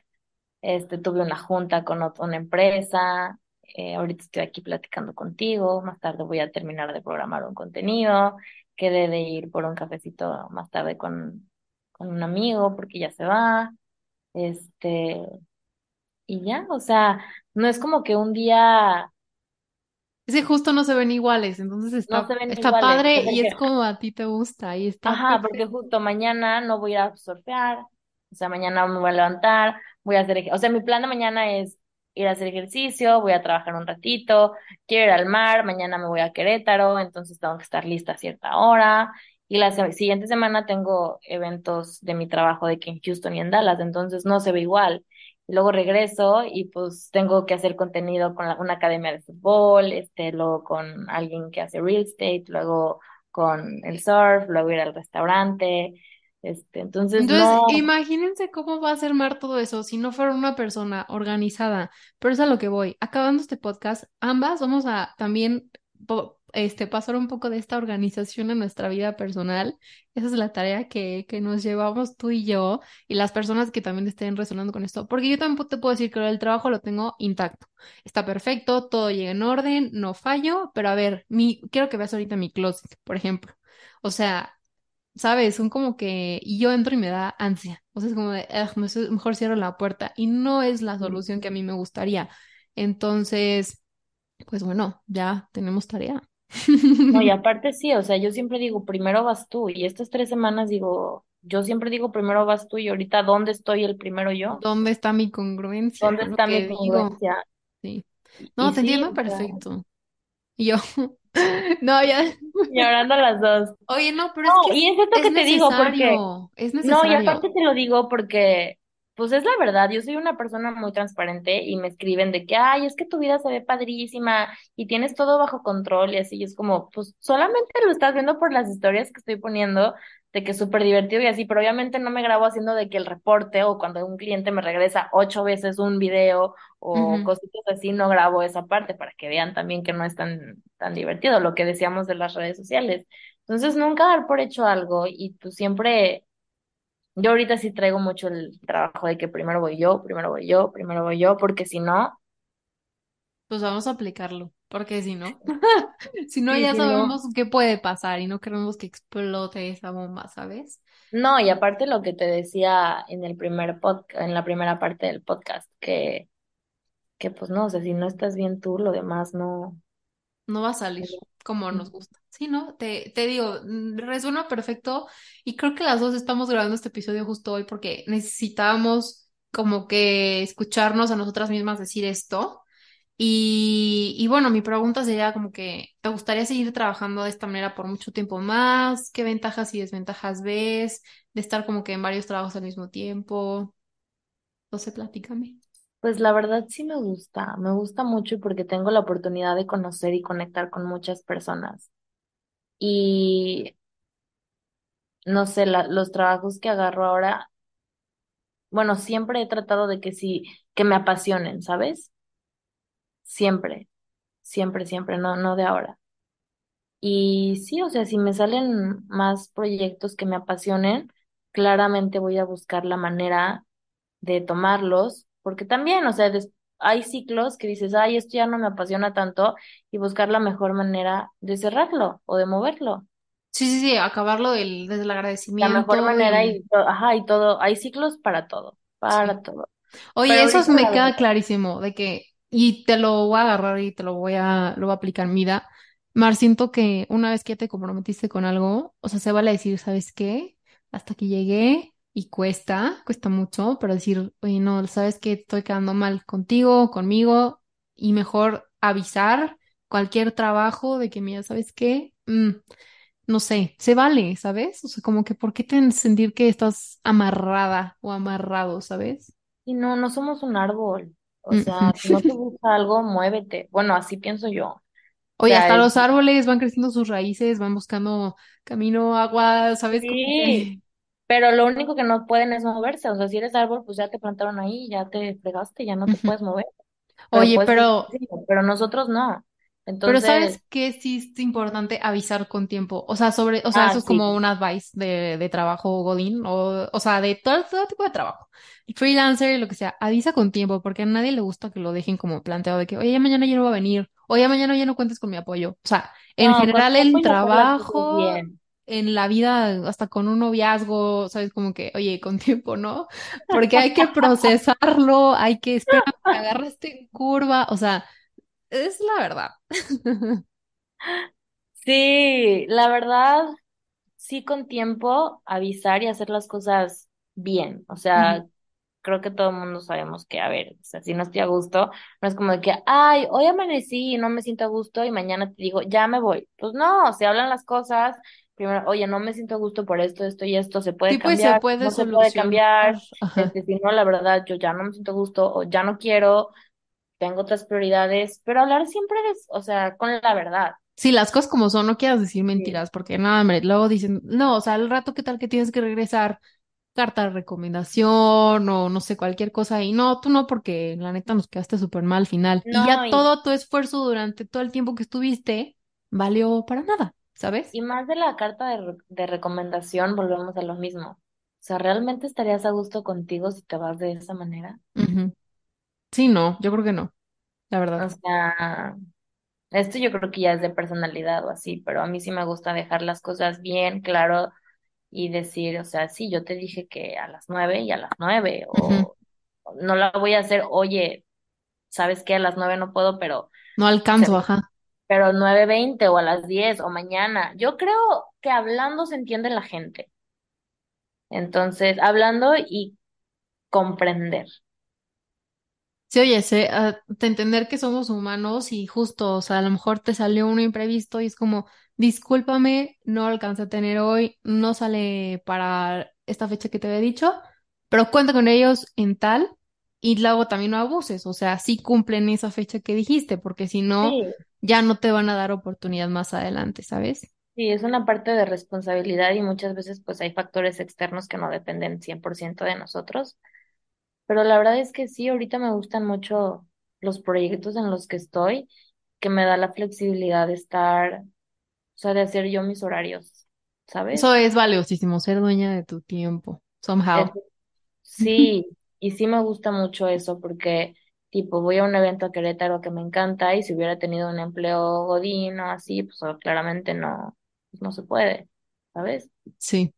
Este, tuve una junta con ot- una empresa, eh, ahorita estoy aquí platicando contigo, más tarde voy a terminar de programar un contenido, quedé de ir por un cafecito más tarde con, con un amigo porque ya se va, este, y ya, o sea, no es como que un día Es que justo no se ven iguales, entonces no está, se ven está iguales, padre y es como a ti te gusta y está Ajá, porque justo mañana no voy a surfear, o sea, mañana me voy a levantar, voy a hacer, o sea, mi plan de mañana es ir a hacer ejercicio, voy a trabajar un ratito, quiero ir al mar, mañana me voy a Querétaro, entonces tengo que estar lista a cierta hora, y la siguiente semana tengo eventos de mi trabajo de que en Houston y en Dallas, entonces no se ve igual. luego regreso y pues tengo que hacer contenido con la- una academia de fútbol, este, luego con alguien que hace real estate, luego con el surf, luego ir al restaurante, este, entonces Entonces, no, imagínense cómo va a ser Mar todo eso si no fuera una persona organizada. Pero es a lo que voy. Acabando este podcast, ambas vamos a también este, pasar un poco de esta organización en nuestra vida personal. Esa es la tarea que, que nos llevamos tú y yo y las personas que también estén resonando con esto. Porque yo tampoco te puedo decir que el trabajo lo tengo intacto. Está perfecto, todo llega en orden, no fallo. Pero a ver, mi, quiero que veas ahorita mi closet, por ejemplo. O sea... ¿sabes? Son como que, y yo entro y me da ansia. O sea, es como de, "Ugh, me su- mejor cierro la puerta. Y no es la solución que a mí me gustaría. Entonces, pues bueno, ya tenemos tarea. no, y aparte sí, o sea, yo siempre digo, primero vas tú, y estas tres semanas digo, yo siempre digo, primero vas tú, y ahorita, ¿dónde estoy el primero yo? ¿Dónde está mi congruencia ¿Dónde está mi digo? congruencia? Sí. No, y te sí, entiendo perfecto. Y yo, no, ya. llorando las dos. Oye, no, pero No, es que y es, es esto es que te digo, porque necesario, es No, y necesario. aparte te lo digo porque, pues es la verdad, yo soy una persona muy transparente y me escriben de que, ay, es que tu vida se ve padrísima y tienes todo bajo control y así, y es como, pues solamente lo estás viendo por las historias que estoy poniendo, de que es súper divertido y así, pero obviamente no me grabo haciendo de que el reporte o cuando un cliente me regresa ocho veces un video o cositas así, no grabo esa parte para que vean también que no es tan, tan divertido, lo que decíamos de las redes sociales. Entonces, nunca dar por hecho algo y pues siempre yo ahorita sí traigo mucho el trabajo de que primero voy yo, primero voy yo, primero voy yo, porque si no, Pues vamos a aplicarlo, porque si no, si no sí, ya si no, sabemos qué puede pasar y no queremos que explote esa bomba, ¿sabes? no, y aparte lo que te decía en el primer podcast, en la primera parte del podcast, que, que pues no, o sea, si no estás bien tú, lo demás no. No va a salir como nos gusta. Sí, ¿no? Te, te digo, mm, resuena perfecto y creo que las dos estamos grabando este episodio justo hoy porque necesitábamos como que escucharnos a nosotras mismas decir esto. Y, y bueno, mi pregunta sería como que, ¿te gustaría seguir trabajando de esta manera por mucho tiempo más? ¿Qué ventajas y desventajas ves de estar como que en varios trabajos al mismo tiempo? No sé, platícame. Pues la verdad sí me gusta, me gusta mucho porque tengo la oportunidad de conocer y conectar con muchas personas. Y no sé, la- los trabajos que agarro ahora, bueno, siempre he tratado de que sí, que me apasionen, ¿sabes? Siempre. Siempre, siempre, no, no de ahora. Y sí, o sea, si me salen más proyectos que me apasionen, claramente voy a buscar la manera de tomarlos, porque también, o sea, hay ciclos que dices, ay, esto ya no me apasiona tanto, y buscar la mejor manera de cerrarlo o de moverlo. Sí, sí, sí, acabarlo del, desde el La mejor agradecimiento manera y y, to- ajá, y todo, hay ciclos para todo, sí. para todo. Oye, Pero eso me queda clarísimo, de que, y te lo voy a agarrar y te lo voy a, lo voy a aplicar en mi vida. Mar, siento que una vez que te comprometiste con algo, o sea, se vale decir, ¿sabes qué? Hasta aquí llegué y cuesta, cuesta mucho, pero decir, oye, no, ¿sabes qué? Estoy quedando mal contigo, conmigo, y mejor avisar cualquier trabajo de que, mira, ¿sabes qué? Mm, no sé, se vale, ¿sabes? O sea, como que, ¿por qué te sentir que estás amarrada o amarrado, ¿sabes? y no, no somos un árbol. O Ujú. sea, si no te gusta algo, muévete. Bueno, así pienso yo. O Oye, sea, hasta es los árboles van creciendo sus raíces, van buscando camino, agua, ¿sabes? Sí, que... pero lo único que no pueden es moverse. O sea, si eres árbol, pues ya te plantaron ahí, ya te fregaste, ya no te puedes mover. Pero Oye, puedes seguir pero pero nosotros no. Pero sabes que sí es importante avisar con tiempo. O sea, sobre, o sea, ah, eso es sí. como un advice de, de trabajo Godín, o, o sea, de todo, todo tipo de trabajo. Freelancer, lo que sea, avisa con tiempo, porque a nadie le gusta que lo dejen como planteado de que, oye, ya mañana ya no va a venir, o ya mañana ya no cuentes con mi apoyo. O sea, en No, general cosas trabajo, en la vida, hasta con un noviazgo, sabes, como que, oye, con tiempo, ¿no? Porque hay que procesarlo, hay que esperar, me agarraste en curva, o sea, es la verdad. Sí, la verdad, sí con tiempo avisar y hacer las cosas bien. O sea, creo que todo el mundo sabemos que, a ver, o sea, si no estoy a gusto, no es como de que, ay, hoy amanecí y no me siento a gusto y mañana te digo, ya me voy. Pues no, se hablan las cosas, primero, oye, no me siento a gusto por esto, esto y esto, se puede Sí, pues se cambiar, puede no se puede cambiar, este, si no, la verdad, yo ya no me siento a gusto o ya no quiero, tengo otras prioridades, pero hablar siempre es, o sea, con la verdad. Sí, las cosas como son, no quieras decir Sí. mentiras, porque nada, hombre, luego dicen, no, o sea, al rato, ¿qué tal que tienes que regresar? Carta de recomendación o no sé, cualquier cosa. Y no, tú no, porque la neta nos quedaste súper mal al final. Y No, ya y, todo tu esfuerzo durante todo el tiempo que estuviste valió para nada, ¿sabes? y más de la carta de, re- de recomendación, volvemos a lo mismo. O sea, ¿realmente estarías a gusto contigo si te vas de esa manera? Ujú. Sí, no, yo creo que no, la O verdad. sea, esto yo creo que ya es de personalidad o así, pero a mí sí me gusta dejar las cosas bien claro y decir, o sea, sí, yo te dije que a las nueve y a las nueve, Ujú. o no la voy a hacer, oye, ¿sabes qué? A las nueve no puedo, pero No se alcanzo, ajá. pero nueve veinte o a las diez o mañana. Yo creo que hablando se entiende la gente. Entonces, hablando y comprender. Sí, oye, sé, ah, de entender que somos humanos y justo, o sea, a lo mejor te salió un imprevisto y es como, discúlpame, no alcancé a tener hoy, no sale para esta fecha que te había dicho, pero cuenta con ellos en tal y luego también no abuses, o sea, sí cumplen esa fecha que dijiste, porque si no, Sí, ya no te van a dar oportunidad más adelante, ¿sabes? sí, es una parte de responsabilidad y muchas veces pues hay factores externos que no dependen 100% de nosotros. Pero la verdad es que sí, ahorita me gustan mucho los proyectos en los que estoy, que me da la flexibilidad de estar, o sea, de hacer yo mis horarios, Eso ¿sabes? es valiosísimo, ser dueña de tu tiempo, somehow. Sí, y sí me gusta mucho eso porque, tipo, voy a un evento a Querétaro que me encanta y si hubiera tenido un empleo godín o así, pues claramente no, no se puede, ¿sabes? Sí,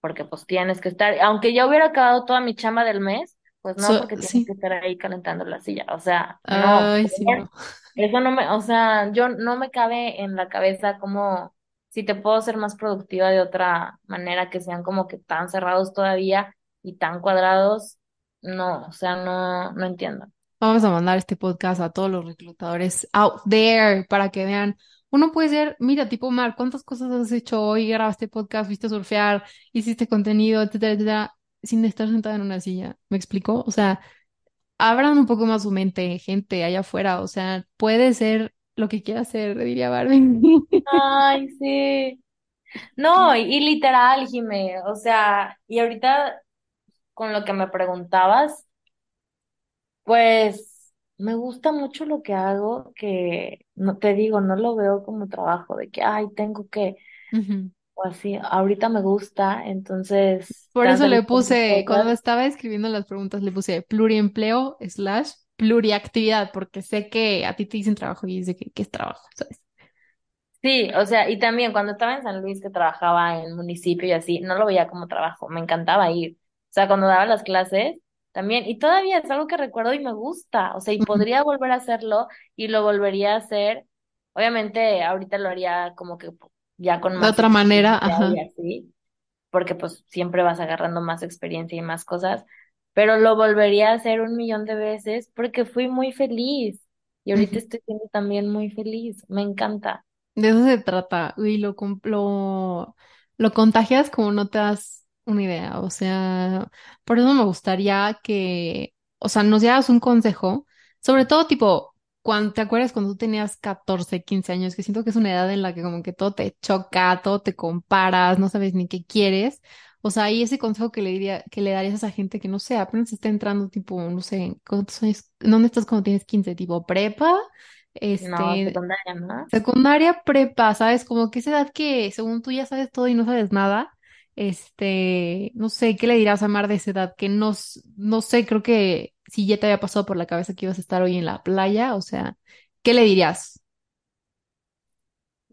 Porque pues tienes que estar, aunque ya hubiera acabado toda mi chamba del mes, pues no, so, porque tienes sí, que estar ahí calentando la silla, o sea, no, ay, sí, no. eso no me, o sea, yo no me cabe en la cabeza como si te puedo ser más productiva de otra manera que sean como que tan cerrados todavía y tan cuadrados, no, o sea, no, no entiendo. Vamos a mandar este podcast a todos los reclutadores out there para que vean. Uno puede ser, mira, tipo Mar, ¿cuántas cosas has hecho hoy? Grabaste podcast, viste surfear, hiciste contenido, etcétera, etcétera, sin estar sentada en una silla. ¿Me explico? O sea, abran un poco más su mente, gente allá afuera. O sea, puede ser lo que quiera hacer, diría Barbie. Ay, sí. No, y, y literal, Jime, o sea, y ahorita con lo que me preguntabas, pues me gusta mucho lo que hago, que no te digo, no lo veo como trabajo, de que, ay, tengo que. O así, ahorita me gusta, entonces Por eso le puse, cuando estaba escribiendo las preguntas, le puse pluriempleo slash pluriactividad, porque sé que a ti te dicen trabajo y dice que, que es trabajo, ¿sabes? sí, o sea, y también cuando estaba en San Luis que trabajaba en municipio y así, no lo veía como trabajo, me encantaba ir, o sea, cuando daba las clases también, y todavía es algo que recuerdo y me gusta, o sea, y podría volver a hacerlo y lo volvería a hacer, obviamente ahorita lo haría como que ya con De más otra manera, experiencia ajá. y así, porque pues siempre vas agarrando más experiencia y más cosas, pero lo volvería a hacer un millón de veces porque fui muy feliz y ahorita estoy siendo también muy feliz, me encanta. De eso se trata, y lo, lo, lo contagias como no te das una idea, o sea, por eso me gustaría que, o sea, nos dieras un consejo, sobre todo tipo, cuando te acuerdas cuando tú tenías 14 15 años, que siento que es una edad en la que como que todo te choca, todo te comparas, no sabes ni qué quieres, o sea, y ese consejo que le diría, que le darías a esa gente que no sé, apenas está entrando tipo, no sé, ¿cuántos años, dónde estás cuando tienes 15 tipo prepa? No, Este, secundaria, ¿no? Secundaria, prepa, ¿sabes? Como que esa edad que según tú ya sabes todo y no sabes nada. Este, no sé, ¿qué le dirás a Mar de esa edad? Que no, no sé, creo que si ya te había pasado por la cabeza que ibas a estar hoy en la playa, o sea, ¿qué le dirías?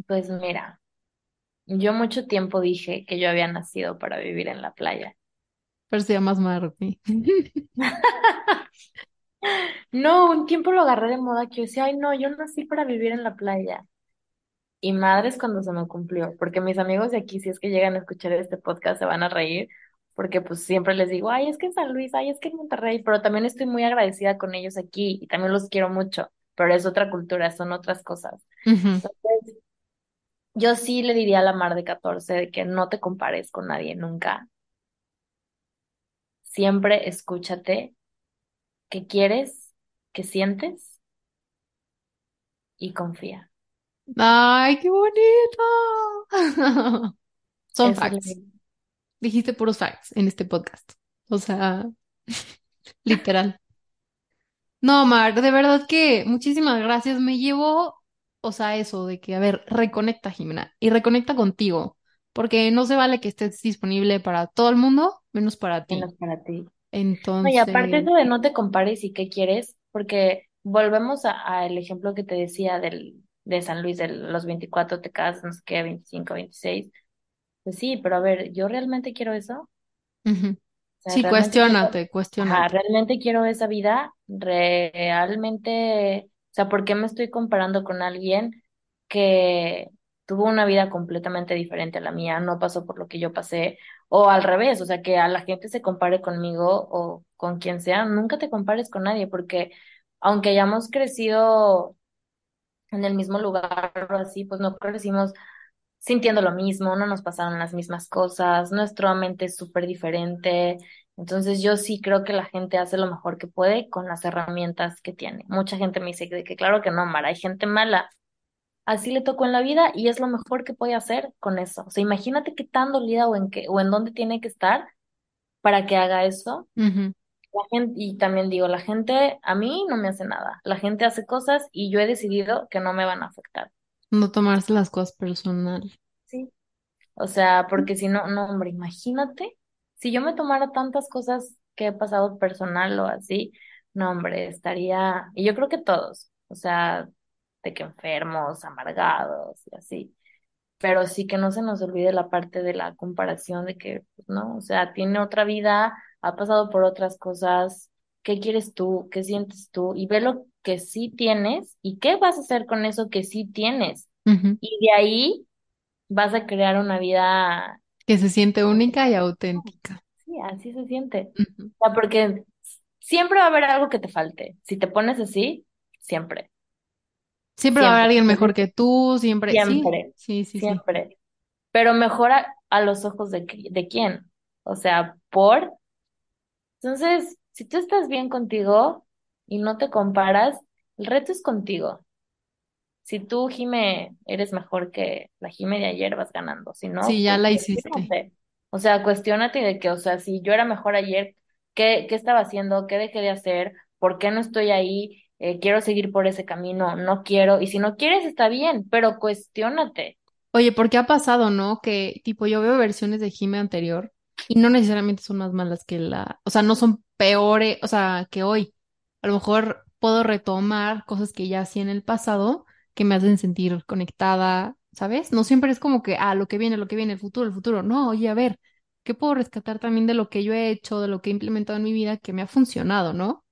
Pues mira, yo mucho tiempo dije que yo había nacido para vivir en la playa. Pero se llamas Marmi. No, un tiempo lo agarré de moda que yo decía, ay no, yo nací para vivir en la playa. Y madres cuando se me cumplió, porque mis amigos de aquí, si es que llegan a escuchar este podcast, se van a reír, porque pues siempre les digo, ay, es que en San Luis, ay, es que en Monterrey, pero también estoy muy agradecida con ellos aquí y también los quiero mucho, pero es otra cultura, son otras cosas. Entonces, yo sí le diría a la Mar de 14 de que no te compares con nadie nunca. Siempre escúchate qué quieres, qué sientes y confía. Ay, qué bonito. Son Eso facts. Dijiste puros facts en este podcast. O sea, literal. No, Mar, de verdad que muchísimas gracias. Me llevo, o sea, eso de que, a ver, reconecta, Jimena, y reconecta contigo, porque no se vale que estés disponible para todo el mundo, menos para ti. menos para ti. No, y aparte Entonces, eso de no te compares y qué quieres, porque volvemos a- al ejemplo que te decía del, de San Luis, de los 24 te casas, no sé qué, 25, 26. Pues sí, pero a ver, ¿yo realmente quiero eso? ujú. O sea, Sí, realmente quiero, cuestiónate, ajá, cuestiónate. realmente quiero esa vida, realmente, o sea, ¿por qué me estoy comparando con alguien que tuvo una vida completamente diferente a la mía, no pasó por lo que yo pasé, o al revés, o sea, que a la gente se compare conmigo o con quien sea, nunca te compares con nadie, porque aunque hayamos crecido en el mismo lugar o así, pues no crecimos sintiendo lo mismo, no nos pasaron las mismas cosas, nuestra mente es súper diferente. Entonces yo sí creo que la gente hace lo mejor que puede con las herramientas que tiene. Mucha gente me dice que claro que no, Mara, hay gente mala. Así le tocó en la vida y es lo mejor que puede hacer con eso. O sea, imagínate qué tan dolida o en qué o en dónde tiene que estar para que haga eso. La gente, y también digo, la gente a mí no me hace nada. La gente hace cosas y yo he decidido que no me van a afectar. No tomarse las cosas personal. Sí. O sea, porque si no, no, hombre, imagínate, si yo me tomara tantas cosas que he pasado personal o así, no, hombre, estaría, y yo creo que todos, o sea, de que enfermos, amargados y así, pero sí que no se nos olvide la parte de la comparación de que, pues, no, o sea, tiene otra vida, ha pasado por otras cosas, ¿qué quieres tú? ¿Qué sientes tú? Y ve lo que sí tienes y qué vas a hacer con eso que sí tienes. Y de ahí vas a crear una vida Que se siente única y auténtica. Sí, así se siente. O sea, porque siempre va a haber algo que te falte. Si te pones así, siempre, Siempre va a haber alguien mejor que tú, siempre. Siempre, sí, sí, sí. siempre. Pero mejora a los ojos de quién. O sea, por. Entonces, si tú estás bien contigo y no te comparas, el reto es contigo. Si tú, Jime, eres mejor que la Jime de ayer, vas ganando. Si no, Sí, ya pues la hiciste. O sea, cuestionate de que, o sea, si yo era mejor ayer, ¿qué, qué estaba haciendo? ¿Qué dejé de hacer? ¿Por qué no estoy ahí? Eh, quiero seguir por ese camino, no quiero. Y si no quieres, está bien, pero cuestiónate. Oye, porque ha pasado, ¿no? Que tipo yo veo versiones de Jime anterior y no necesariamente son más malas que la, o sea, no son peores, o sea, que hoy. A lo mejor puedo retomar cosas que ya hacía en el pasado que me hacen sentir conectada, ¿sabes? No siempre es como que, ah, lo que viene, lo que viene, el futuro, el futuro. No, oye, a ver, ¿qué puedo rescatar también de lo que yo he hecho, de lo que he implementado en mi vida que me ha funcionado, ¿no? O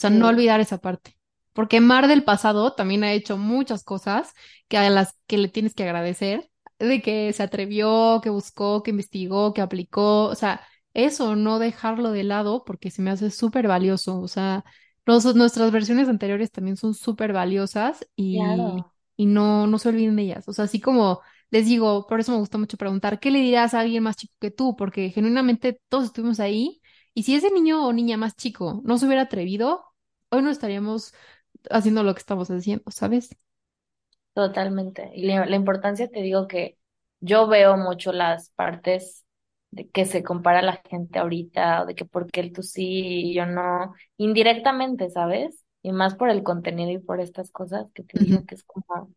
sea, no olvidar esa parte. Porque Mar del pasado también ha hecho muchas cosas que a las que le tienes que agradecer, de que se atrevió, que buscó, que investigó, que aplicó, o sea, eso, no dejarlo de lado porque se me hace súper valioso, o sea, nos- nuestras versiones anteriores también son súper valiosas y, claro, y no, no se olviden de ellas, o sea, así como les digo, por eso me gusta mucho preguntar, ¿qué le dirías a alguien más chico que tú? Porque genuinamente todos estuvimos ahí y si ese niño o niña más chico no se hubiera atrevido, hoy no estaríamos haciendo lo que estamos haciendo, ¿sabes? totalmente. Y la, la importancia, te digo que yo veo mucho las partes de que se compara la gente ahorita, o de que por qué tú sí y yo no, indirectamente, ¿sabes? Y más por el contenido y por estas cosas que te digo que es como,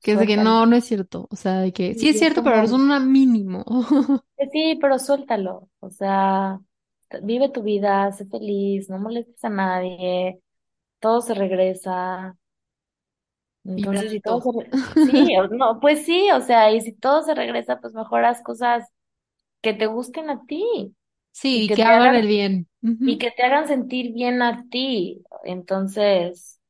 Que es de que no, no es cierto. O sea, de que sí es cierto, pero es un mínimo. que sí, pero suéltalo. O sea, vive tu vida, sé feliz, no molestes a nadie, todo se regresa. Entonces, si todo se sí, no, pues sí, o sea, y si todo se regresa, pues mejor haz cosas que te gusten a ti Sí, y que que te hagan hagan, el bien. y que te hagan sentir bien a ti. Entonces,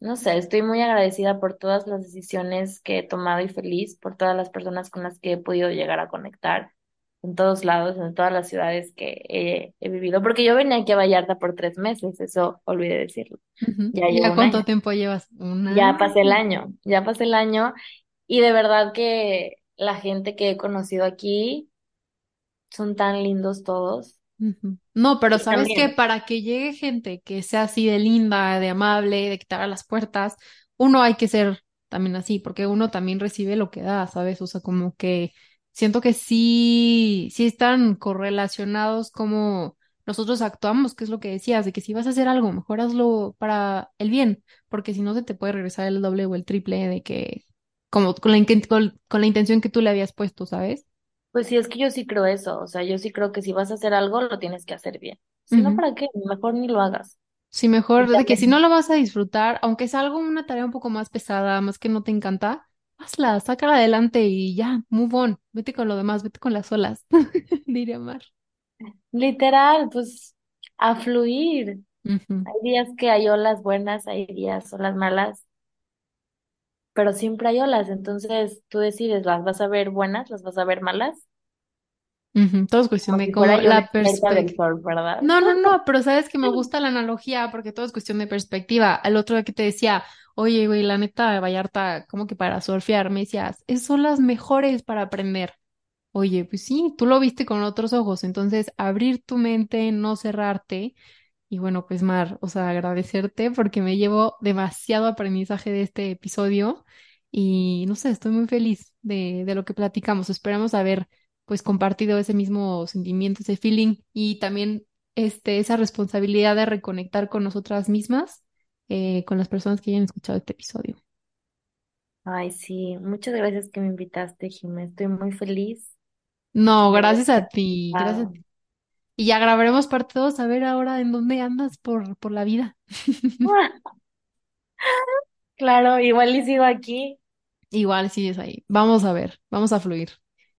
no sé, estoy muy agradecida por todas las decisiones que he tomado y feliz por todas las personas con las que he podido llegar a conectar. en todos lados, en todas las ciudades que he, he vivido, porque yo venía aquí a Vallarta por tres meses, eso olvidé decirlo. Ujú. Ya llevo ¿Ya un cuánto año, tiempo llevas? Ya pasé el año, ya pasé el año y de verdad que la gente que he conocido aquí son tan lindos todos. No, pero sabes que para que llegue gente que sea así de linda, de amable, de que te abra las puertas, uno hay que ser también así, porque uno también recibe lo que da, ¿sabes? O sea, como que siento que sí, sí están correlacionados como nosotros actuamos, que es lo que decías, de que si vas a hacer algo, mejor hazlo para el bien, porque si no se te puede regresar el doble o el triple de que, como con la, con la intención que tú le habías puesto, ¿sabes? Pues sí, es que yo sí creo eso, o sea, yo sí creo que si vas a hacer algo, lo tienes que hacer bien. Si no, ¿para qué? Mejor ni lo hagas. Sí, mejor de que si no lo vas a disfrutar, aunque es algo, una tarea un poco más pesada, más que no te encanta, hazla, sácala adelante y ya, move on, vete con lo demás, vete con las olas, diría Mar. literal, pues a fluir. Ujú, Hay días que hay olas buenas, hay días olas malas, pero siempre hay olas, entonces tú decides, ¿las vas a ver buenas, las vas a ver malas? ujú, Todo es cuestión de cómo la perspectiva. No, no, no, pero sabes que me gusta la analogía porque todo es cuestión de perspectiva. Al otro día que te decía, oye, güey, la neta, Vallarta, como que para surfear, me decías, "Es- son las mejores para aprender. Oye, pues sí, tú lo viste con otros ojos, entonces abrir tu mente, no cerrarte. Y bueno, pues Mar, o sea, agradecerte porque me llevo demasiado aprendizaje de este episodio y no sé, estoy muy feliz de, de lo que platicamos. Esperamos haber pues compartido ese mismo sentimiento, ese feeling y también este, esa responsabilidad de reconectar con nosotras mismas, eh, con las personas que hayan escuchado este episodio. Ay, sí, muchas gracias que me invitaste, Jimé. Estoy muy feliz No, gracias a ti, gracias. participado. Y ya grabaremos parte 2 a ver ahora en dónde andas por, por la vida. Claro, igual y sigo aquí. Igual sigues ahí. Vamos a ver, vamos a fluir.